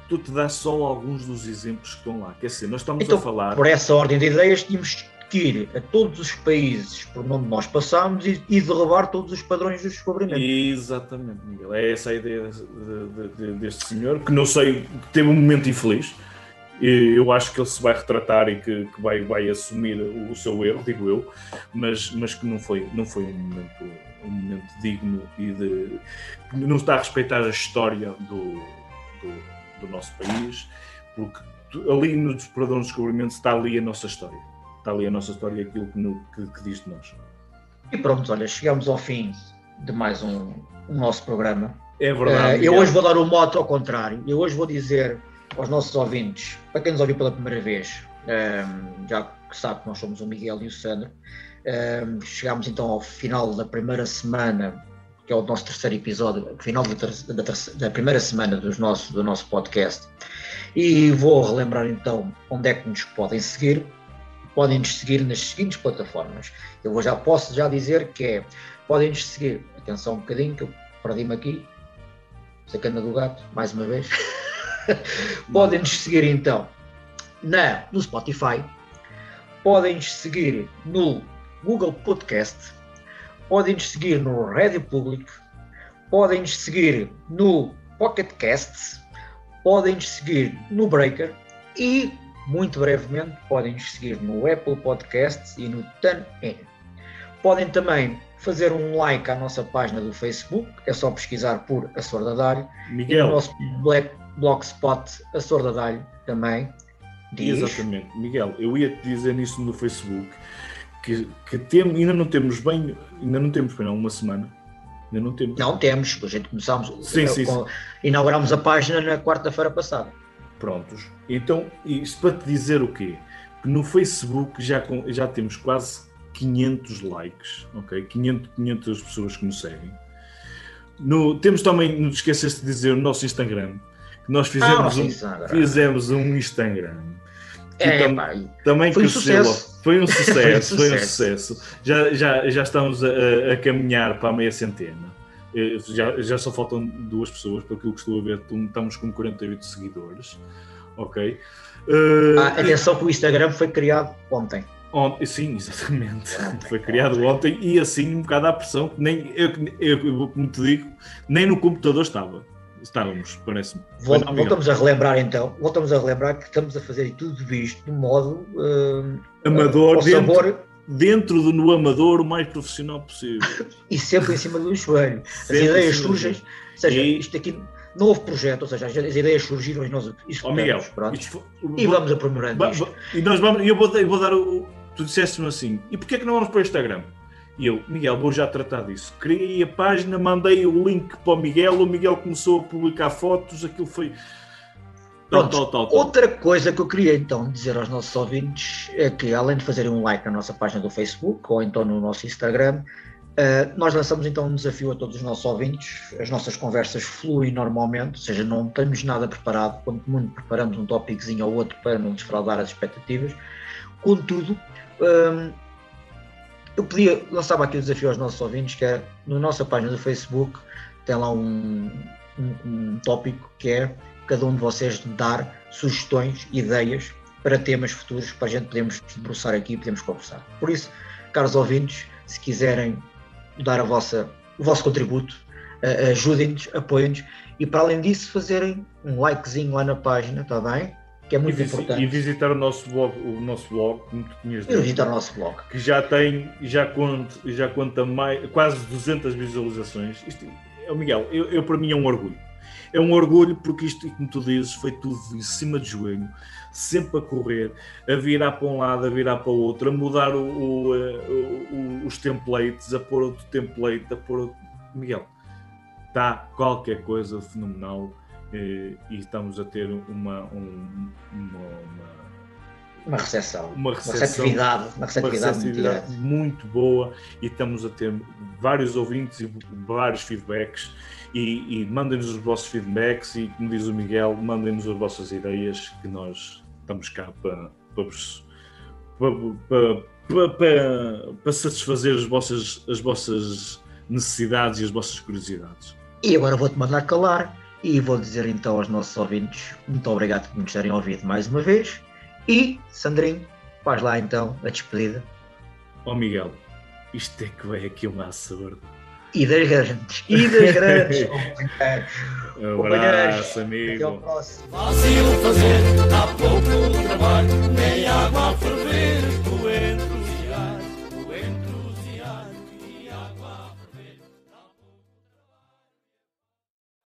tu te dás só alguns dos exemplos que estão lá. Quer dizer, nós estamos então, a falar. Por essa ordem de ideias, tínhamos que ir a todos os países por onde nós passámos e, e derrubar todos os padrões dos descobrimentos. Exatamente, Miguel. É essa a ideia de, de, de, deste senhor, que não sei, que teve um momento infeliz eu acho que ele se vai retratar e que, que vai, vai assumir o, o, seu erro, digo eu, mas, mas que não foi, não foi um, momento, um momento digno e de, não está a respeitar a história do, do, do nosso país, porque ali no Desperador dos Descobrimentos está ali a nossa história. Está ali a nossa história, aquilo que, no, que, que diz de nós. E pronto, olha, chegamos ao fim de mais um, um nosso programa. É verdade. Uh, eu hoje vou dar o moto ao contrário. Eu hoje vou dizer aos nossos ouvintes, para quem nos ouviu pela primeira vez, um, ehm, já que sabe que nós somos o Miguel e o Sandro, um, ehm, chegámos então ao final da primeira semana, que é o nosso terceiro episódio, final da, da, da primeira semana dos nosso, do nosso podcast, e vou relembrar então onde é que nos podem seguir. Podem nos seguir nas seguintes plataformas. Eu já posso já dizer que é, podem nos seguir, atenção um bocadinho que eu perdi-me aqui, sacana do gato, mais uma vez. podem nos seguir então na, no Spotify, podem nos seguir no Google Podcast, podem nos seguir no Radio Public, podem nos seguir no Pocket Casts, podem nos seguir no Breaker e, muito brevemente, podem nos seguir no Apple Podcasts e no TuneIn. Podem também fazer um like à nossa página do Facebook, é só pesquisar por A Sorda Dário. Miguel. E no nosso Black Blogspot, a Sorda Dário também. Diz. Exatamente. Miguel, eu ia te dizer nisso no Facebook que, que tem, ainda não temos bem, ainda não temos bem não, uma semana. Ainda não temos. Não temos, a gente começámos, sim, sim, com, sim. inauguramos a página na quarta-feira passada. Prontos. Então, isto para te dizer o quê? Que no Facebook já, já temos quase 500 likes, ok? 500, 500 pessoas que nos seguem. No, temos também, não te esqueças de dizer, o nosso Instagram, nós fizemos, ah, um, Instagram. fizemos um Instagram. É, tam, pá, também foi um sucesso. Foi um sucesso, foi um sucesso. Já, já, já estamos a, a caminhar para a meia centena. Eh, já, já só faltam duas pessoas, pelo que eu estou a ver, estamos com 48 seguidores. ok? Uh, ah, atenção que o Instagram foi criado ontem. Ontem, sim, exatamente. Foi criado ontem e assim um bocado à pressão, que nem eu, eu, como te digo, nem no computador estava. Estávamos, parece-me. voltamos a relembrar então, voltamos a relembrar que estamos a fazer tudo isto de modo uh, amador, uh, dentro, sabor... dentro do no amador o mais profissional possível. e sempre em cima do joelho. As ideias surgem, ou seja, e... isto aqui não houve projeto, ou seja, as ideias surgiram e nós oh, Miguel, isto, e vamos aprimorando. E nós vamos, eu vou, eu vou dar o, tu disseste-me assim, e porquê é que não vamos para o Instagram? E eu, Miguel, vou já tratar disso. Criei a página, mandei o link para o Miguel, o Miguel começou a publicar fotos, aquilo foi. Pronto, tal, tal, tal, outra coisa que eu queria então dizer aos nossos ouvintes é que, além de fazerem um like na nossa página do Facebook ou então no nosso Instagram, uh, nós lançamos então um desafio a todos os nossos ouvintes. As nossas conversas fluem normalmente, ou seja, não temos nada preparado, quando muito preparamos um tópicozinho ou outro para não desfraudar as expectativas. Contudo, um, eu podia, lançava aqui o desafio aos nossos ouvintes, que é, na nossa página do Facebook, tem lá um, um, um tópico que é cada um de vocês dar sugestões, ideias para temas futuros para a gente podermos debruçar aqui e podermos conversar. Por isso, caros ouvintes, se quiserem dar a vossa, o vosso contributo, ajudem-nos, apoiem-nos e para além disso fazerem um likezinho lá na página, está bem? Que é muito e, importante. E visitar o nosso blog, o nosso blog, como tu tinhas dito. visitar o nosso blog. Que já tem, já conta, já conta mais, quase 200 visualizações. Isto, é, Miguel, eu, eu, para mim é um orgulho. É um orgulho porque isto, como tu dizes, foi tudo em cima de joelho, sempre a correr, a virar para um lado, a virar para o outro, a mudar o, o, o, os templates, a pôr outro template, a pôr outro... Miguel, está qualquer coisa fenomenal e, e estamos a ter uma, um, uma, uma uma recepção, uma, receptividade, uma receptividade, uma receptividade muito, muito, boa e estamos a ter vários ouvintes e vários feedbacks. E, e mandem-nos os vossos feedbacks e como diz o Miguel, mandem-nos as vossas ideias que nós estamos cá para, para, para, para, para, para satisfazer as vossas, as vossas necessidades e as vossas curiosidades. E agora vou-te mandar calar e vou dizer então aos nossos ouvintes muito obrigado por nos terem ouvido mais uma vez. E, Sandrinho, faz lá então a despedida. Oh, Miguel, isto é que vem aqui uma sorte. E das grandes, e das grandes. um abraço, amigo. Até ao próximo. Fácil fazer, há pouco trabalho, nem água a ferver.